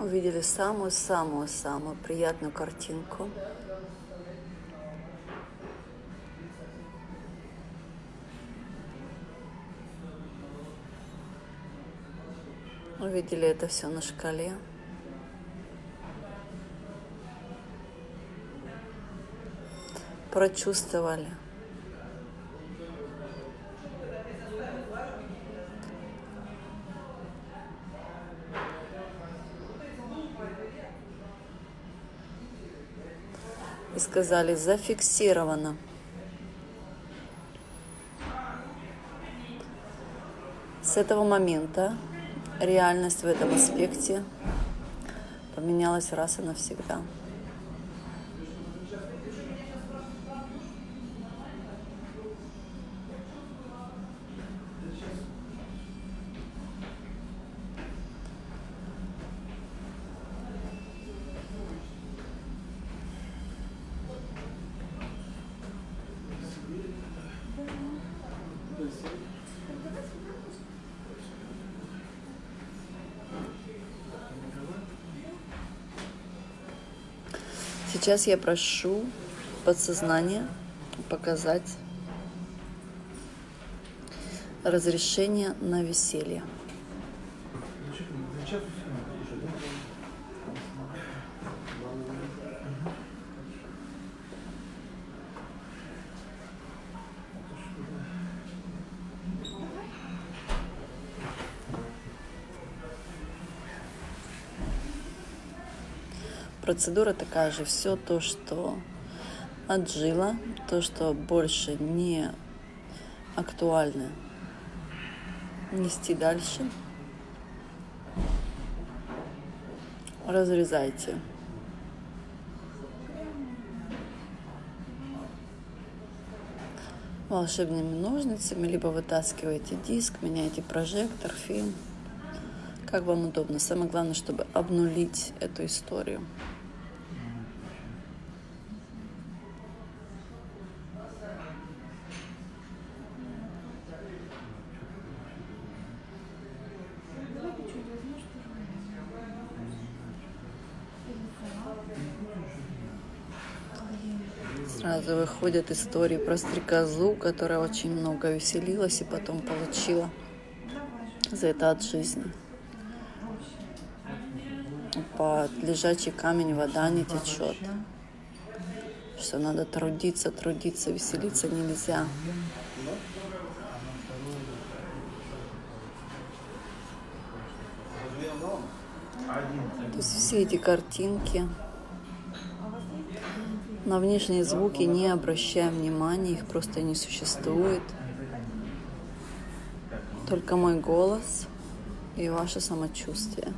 Speaker 1: увидели самую-самую-самую приятную картинку. Увидели это все на шкале. Прочувствовали. Сказали, зафиксировано. С этого момента реальность в этом аспекте поменялась раз и навсегда. Сейчас я прошу подсознание показать разрешение на веселье. Процедура такая же. Все то, что отжило, то, что больше не актуально, нести дальше. Разрезайте. волшебными ножницами, либо вытаскиваете диск, меняете прожектор, фильм. Как вам удобно. Самое главное, чтобы обнулить эту историю. Выходят истории про стрекозу, которая очень много веселилась и потом получила за это от жизни. Под лежачий камень вода не течет. Что надо трудиться, трудиться, веселиться нельзя. То есть все эти картинки, на внешние звуки не обращаем внимания, их просто не существует. Только мой голос и ваше самочувствие.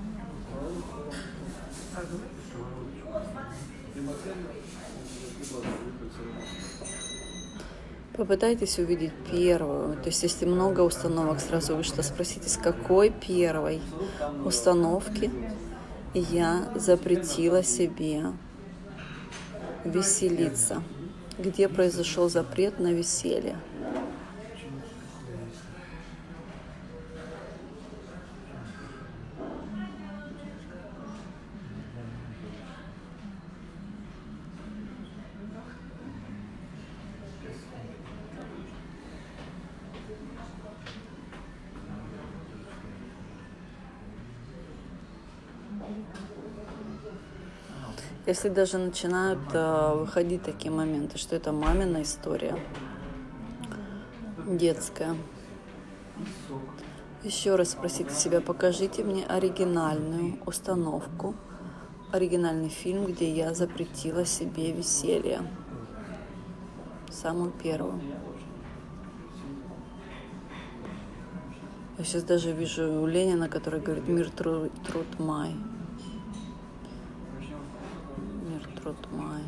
Speaker 1: Попытайтесь увидеть первую. То есть, если много установок, сразу вышло, спросите, с какой первой установки я запретила себе веселиться, где произошел запрет на веселье. Если даже начинают э, выходить такие моменты, что это мамина история, детская. Еще раз спросите себя, покажите мне оригинальную установку, оригинальный фильм, где я запретила себе веселье. Самую первую. Я сейчас даже вижу Ленина, который говорит «Мир, труд, труд май». Труд май.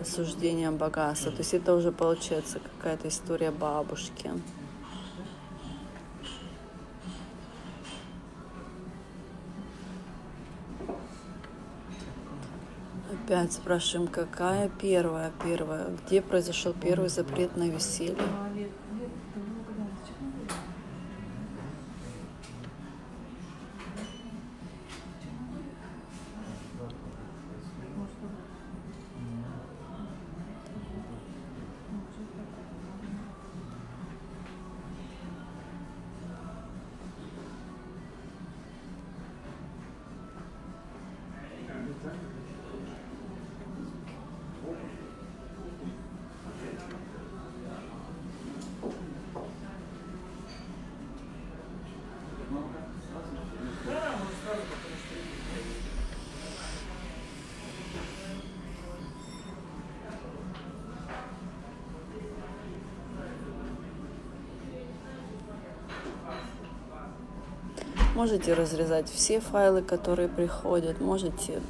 Speaker 1: Осуждение богатства. То есть это уже получается какая-то история бабушки. Опять спрашиваем, какая первая, первая, где произошел первый запрет на веселье? Можете разрезать все файлы, которые приходят, можете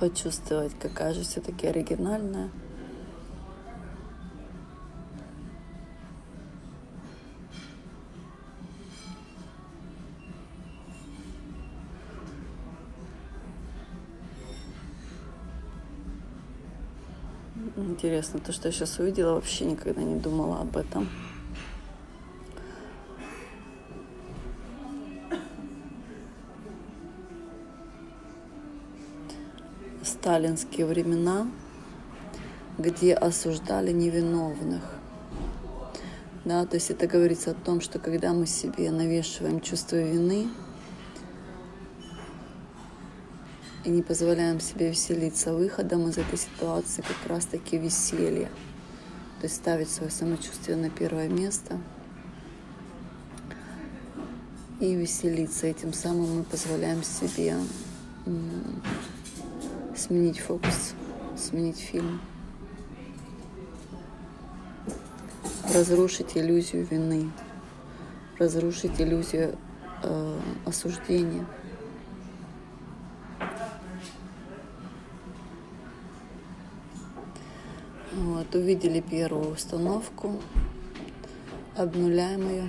Speaker 1: почувствовать, какая же все-таки оригинальная. Интересно, то, что я сейчас увидела, вообще никогда не думала об этом. Сталинские времена, где осуждали невиновных. Да, то есть это говорится о том, что когда мы себе навешиваем чувство вины, и не позволяем себе веселиться. Выходом из этой ситуации как раз-таки веселье. То есть ставить свое самочувствие на первое место и веселиться. Этим самым мы позволяем себе сменить фокус, сменить фильм. Разрушить иллюзию вины, разрушить иллюзию э, осуждения – Вот, увидели первую установку, обнуляем ее.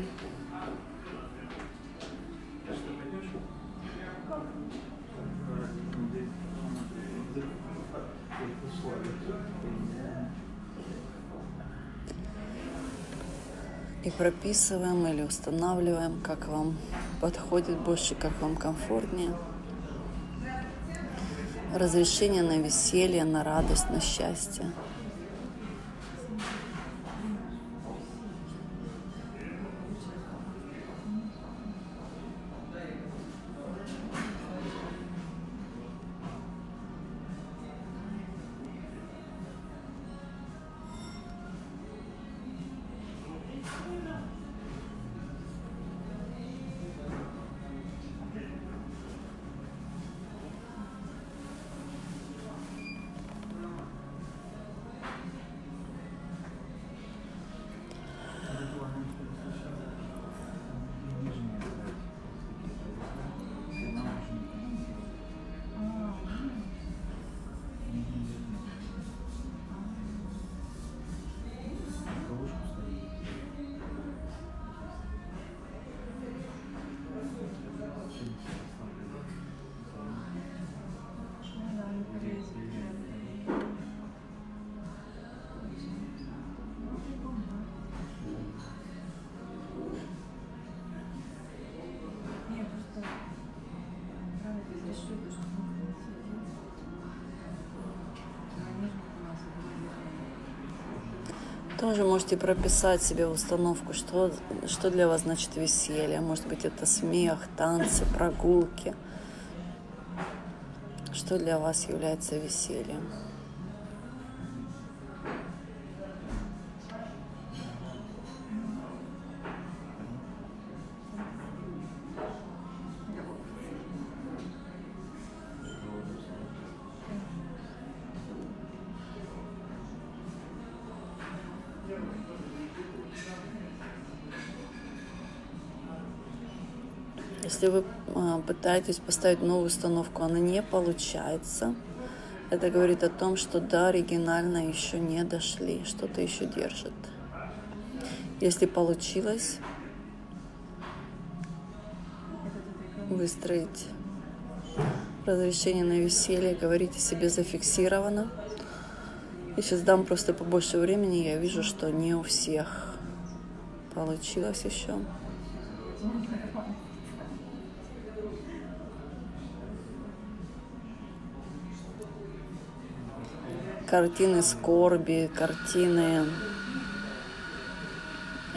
Speaker 1: И прописываем или устанавливаем, как вам подходит больше, как вам комфортнее. Разрешение на веселье, на радость, на счастье. Тоже можете прописать себе установку, что, что для вас значит веселье. Может быть, это смех, танцы, прогулки. Что для вас является весельем? Пытаетесь поставить новую установку, она не получается, это говорит о том, что до оригинально еще не дошли, что-то еще держит. Если получилось выстроить разрешение на веселье, говорите себе зафиксировано. И сейчас дам просто побольше времени, я вижу, что не у всех получилось еще. Картины скорби, картины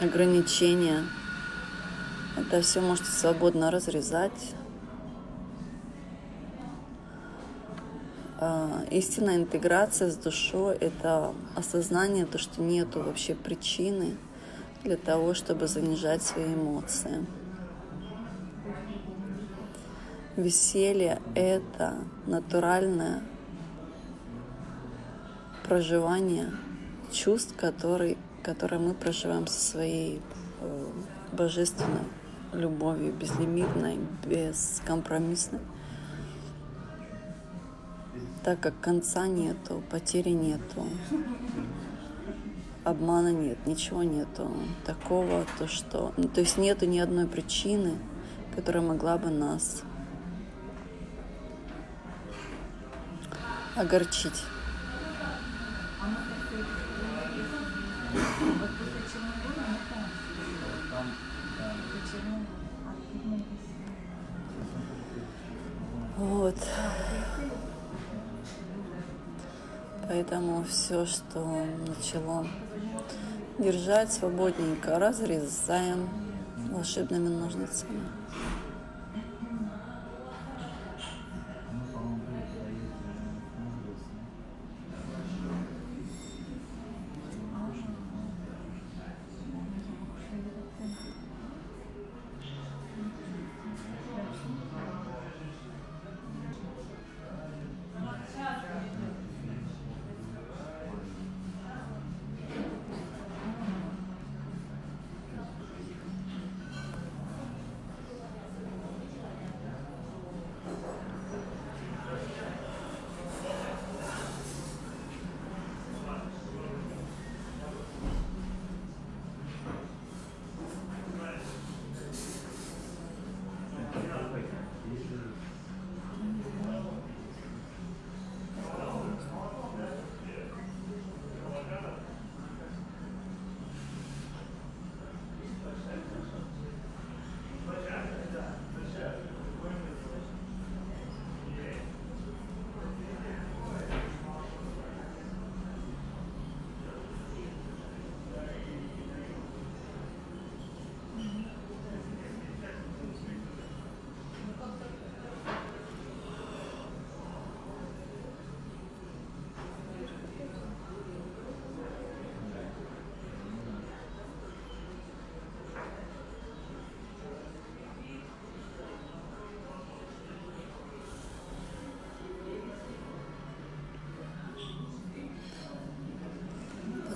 Speaker 1: ограничения. Это все можете свободно разрезать. А, истинная интеграция с душой – это осознание, то, что нету вообще причины для того, чтобы занижать свои эмоции. Веселье – это натуральное проживание чувств, которые, которые мы проживаем со своей э, божественной любовью безлимитной, бескомпромиссной. Так как конца нету, потери нету, обмана нет, ничего нету такого, то что, ну, то есть нету ни одной причины, которая могла бы нас огорчить. Вот. Поэтому все, что начало держать свободненько, разрезаем волшебными ножницами.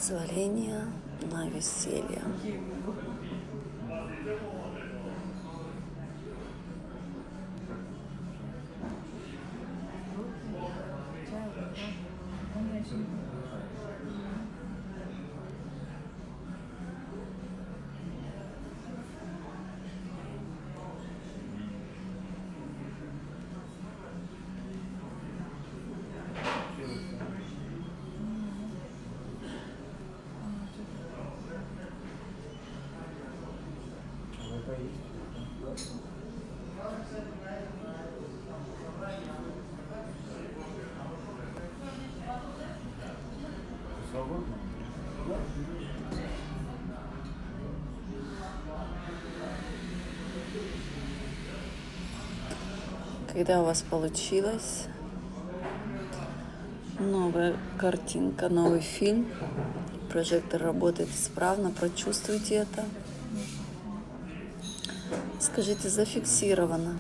Speaker 1: Позволение на веселье. Когда у вас получилось, новая картинка, новый фильм, прожектор работает исправно, прочувствуйте это. Скажите, зафиксировано.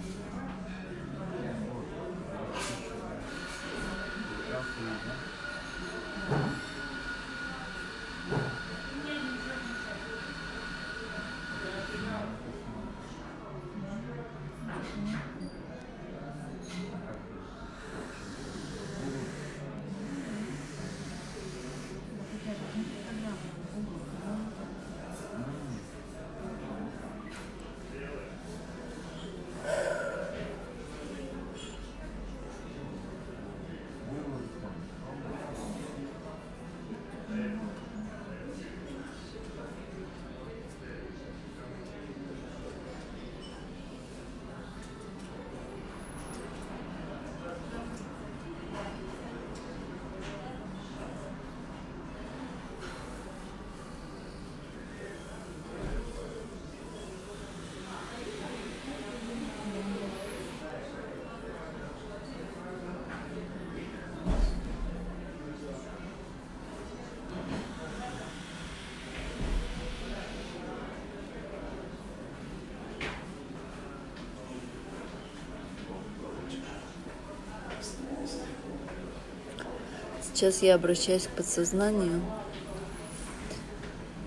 Speaker 1: Сейчас я обращаюсь к подсознанию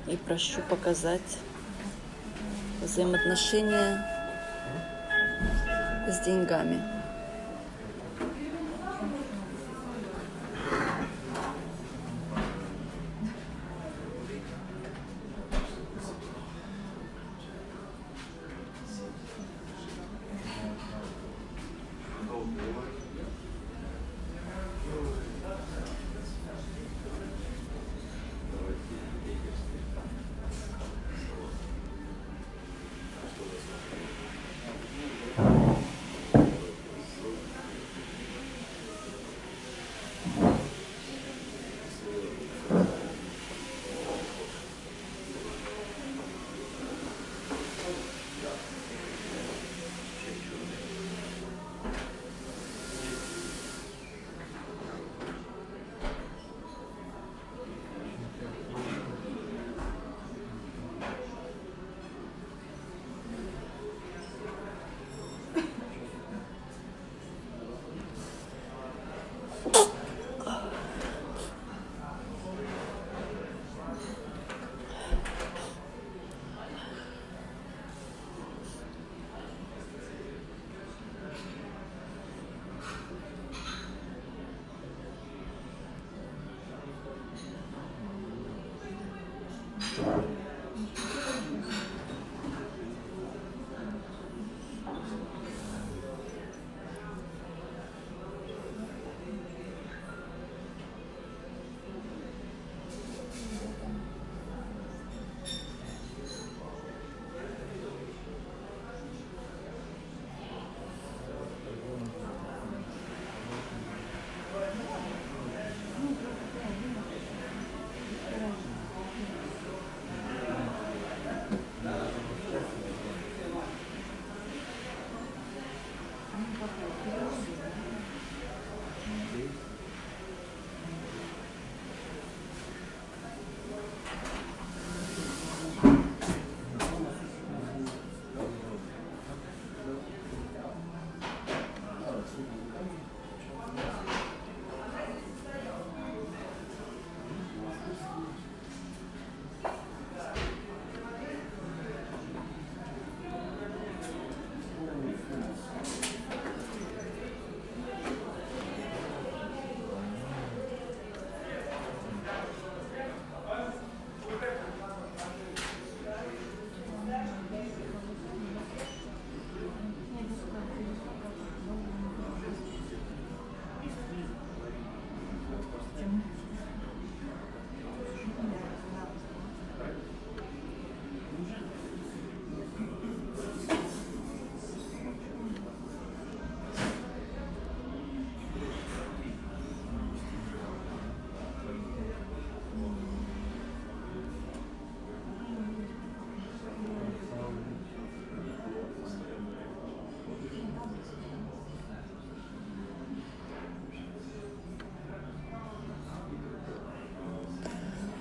Speaker 1: и прошу показать
Speaker 2: взаимоотношения с деньгами.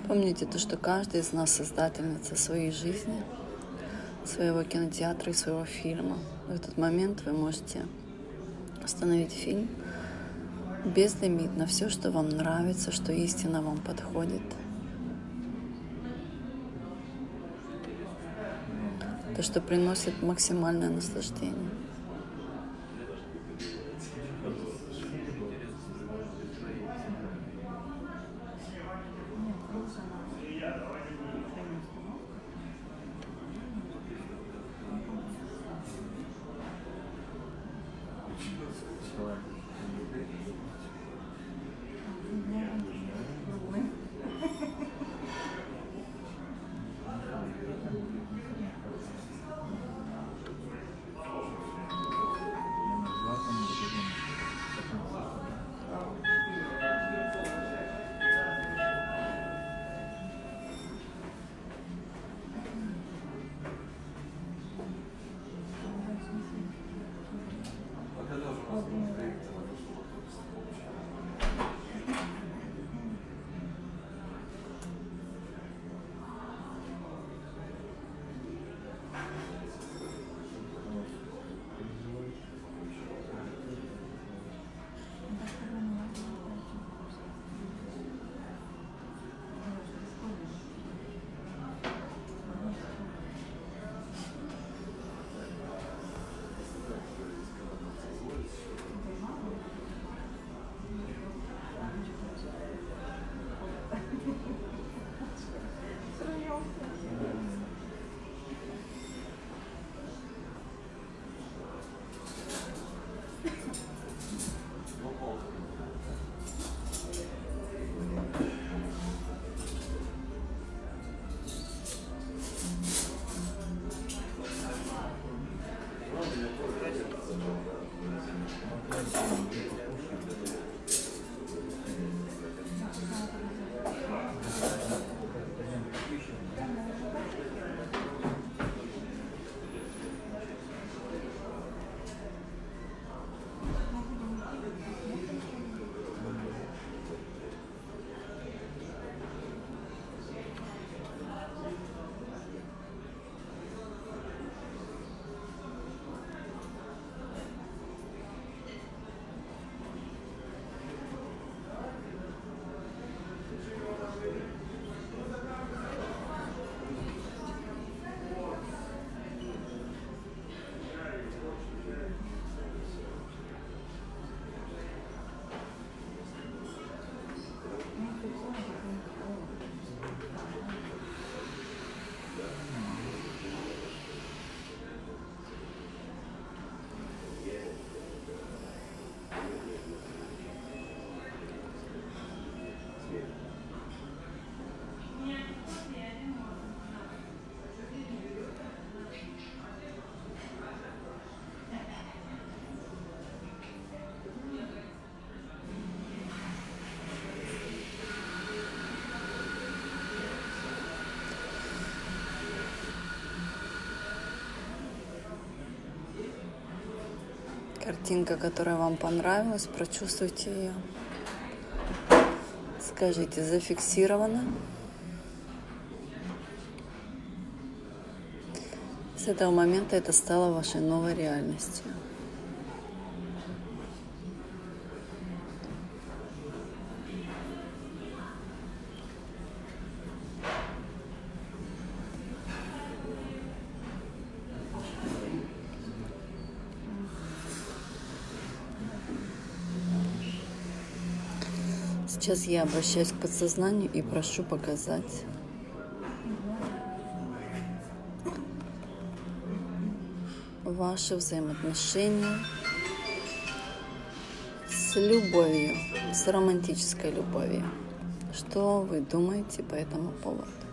Speaker 2: Помните то, что каждый из нас создательница своей жизни, своего кинотеатра и своего фильма. В этот момент вы можете остановить фильм безлимитно, все, что вам нравится, что истинно вам подходит. То, что приносит максимальное наслаждение. ん?
Speaker 1: Картинка, которая вам понравилась, прочувствуйте ее. Скажите, зафиксировано. С этого момента это стало вашей новой реальностью. Сейчас я обращаюсь к подсознанию и прошу показать ваши взаимоотношения с любовью, с романтической любовью. Что вы думаете по этому поводу?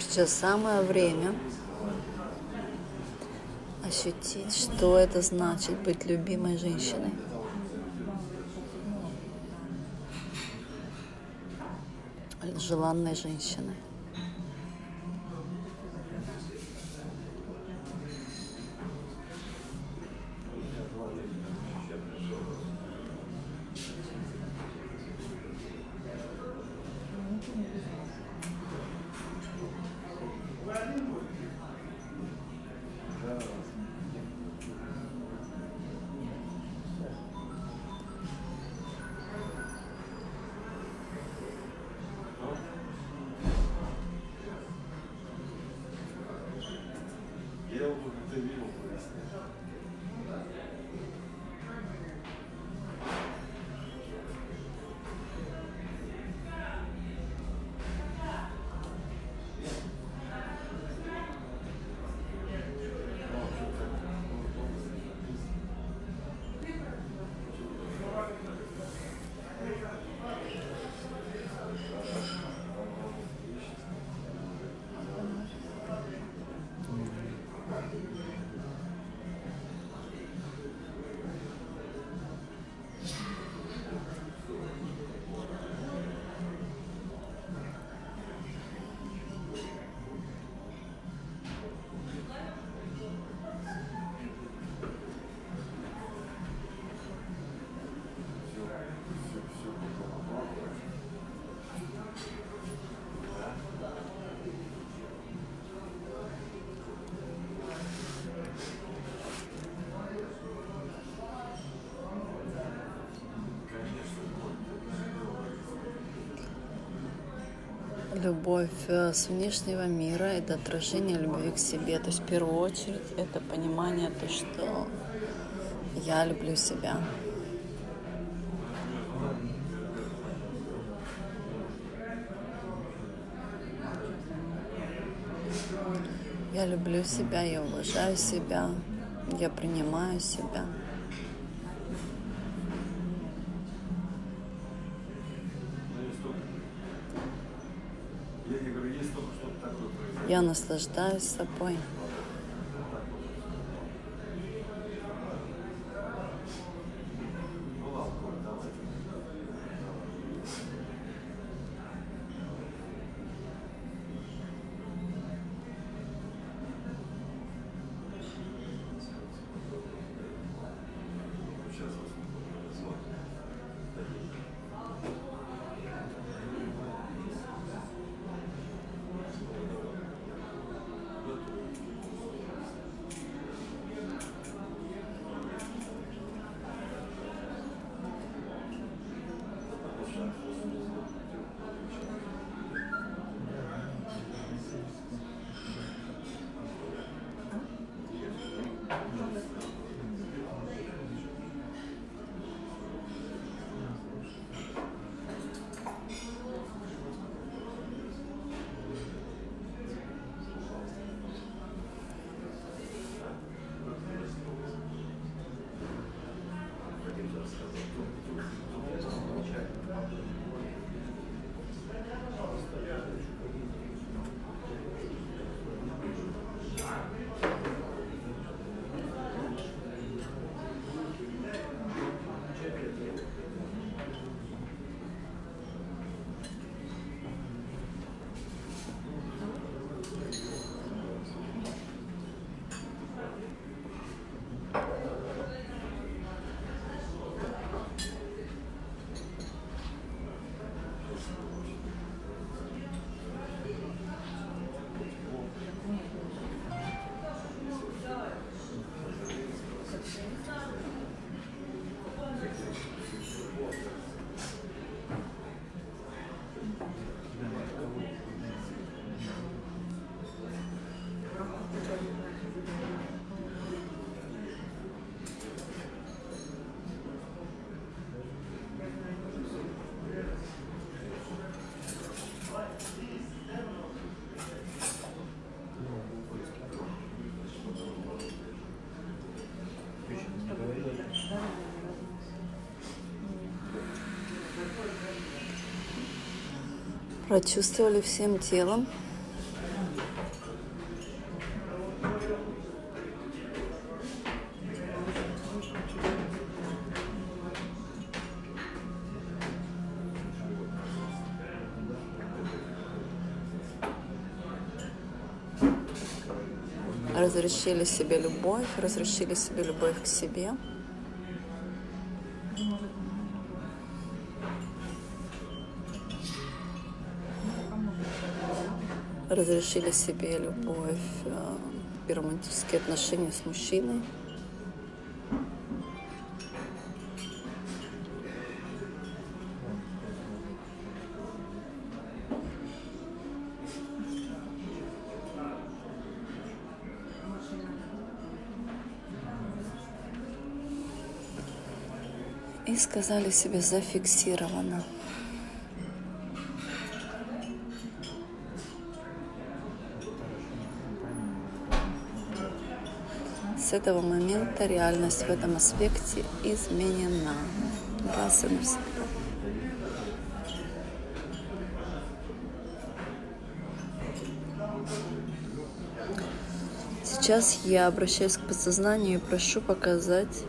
Speaker 1: Сейчас самое время ощутить, что это значит быть любимой женщиной. Желанной женщиной. Любовь э, с внешнего мира – это отражение любви к себе. То есть в первую очередь это понимание, то, что я люблю себя. Я люблю себя, я уважаю себя, я принимаю себя. Я наслаждаюсь собой. Прочувствовали всем телом. Разрешили себе любовь, разрешили себе любовь к себе. Разрешили себе любовь э, романтические отношения с мужчиной. И сказали себе зафиксировано. С этого момента реальность в этом аспекте изменена. Раз и навсегда. Сейчас я обращаюсь к подсознанию и прошу показать,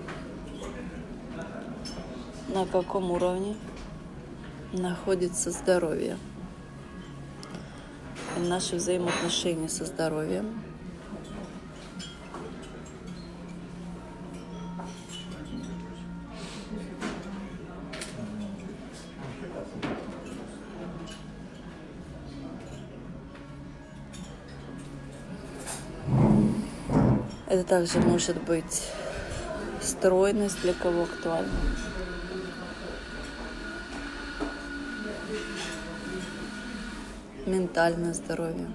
Speaker 1: на каком уровне находится здоровье. Наши взаимоотношения со здоровьем – также может быть стройность, для кого актуальна. Ментальное здоровье.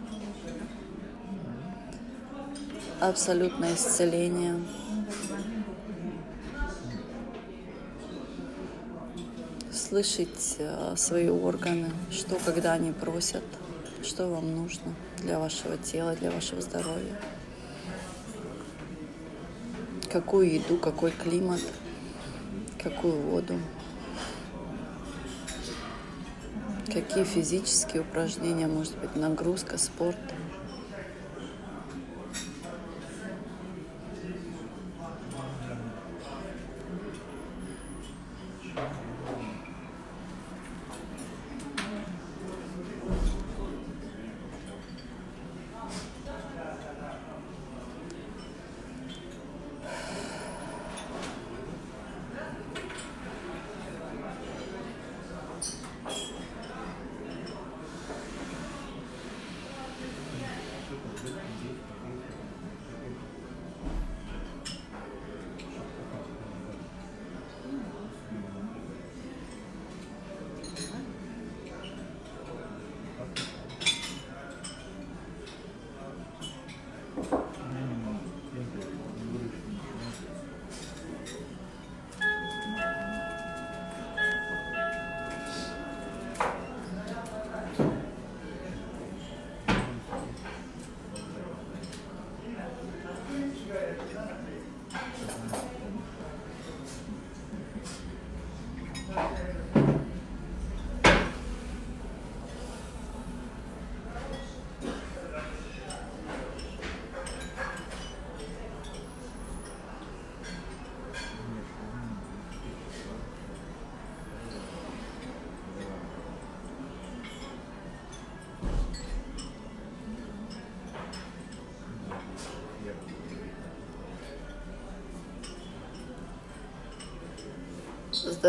Speaker 1: Абсолютное исцеление. Слышать э, свои органы, что когда они просят, что вам нужно для вашего тела, для вашего здоровья какую еду, какой климат, какую воду, какие физические упражнения, может быть, нагрузка, спорт –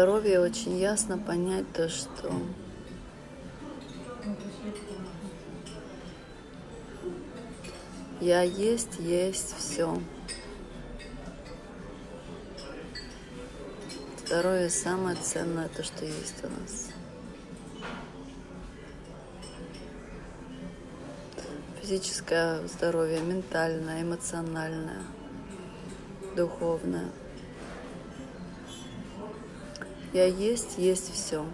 Speaker 1: здоровье очень ясно понять то, что я есть, есть все. Здоровье самое ценное, то, что есть у нас. Физическое здоровье, ментальное, эмоциональное, духовное – я есть, есть все.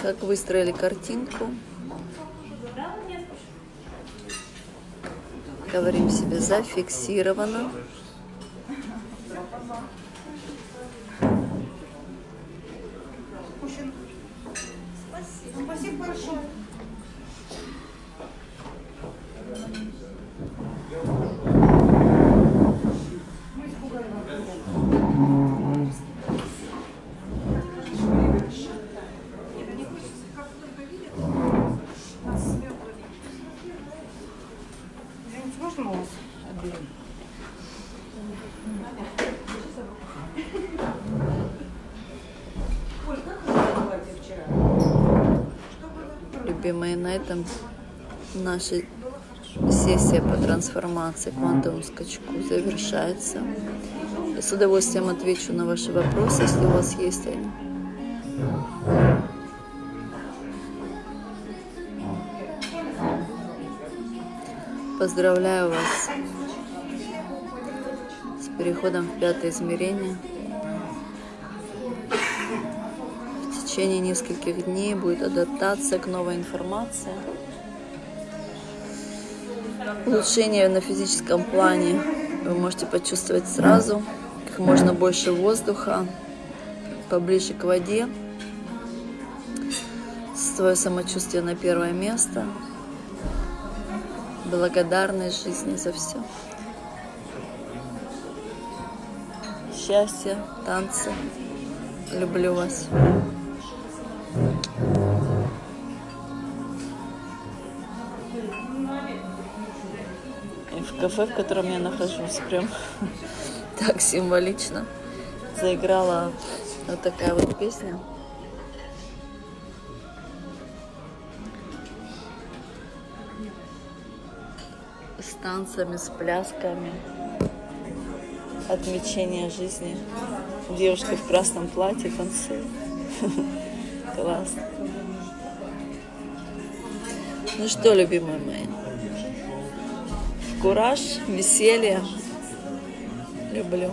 Speaker 1: Как выстроили картинку. Говорим себе зафиксировано. Любимые, на этом наша сессия по трансформации, квантовому скачку завершается. Я с удовольствием отвечу на ваши вопросы, если у вас есть они. Поздравляю вас с переходом в пятое измерение. Течение нескольких дней будет адаптация к новой информации. Улучшение на физическом плане вы можете почувствовать сразу, как можно больше воздуха, поближе к воде, свое самочувствие на первое место – благодарность жизни за все. Счастье, танцы. Люблю вас. Кафе, в котором я нахожусь, прям так символично заиграла вот такая вот песня. с танцами, с плясками, отмечение жизни. Девушка в красном платье танцует. Классно. Ну что, любимые мои, кураж, веселье. Люблю.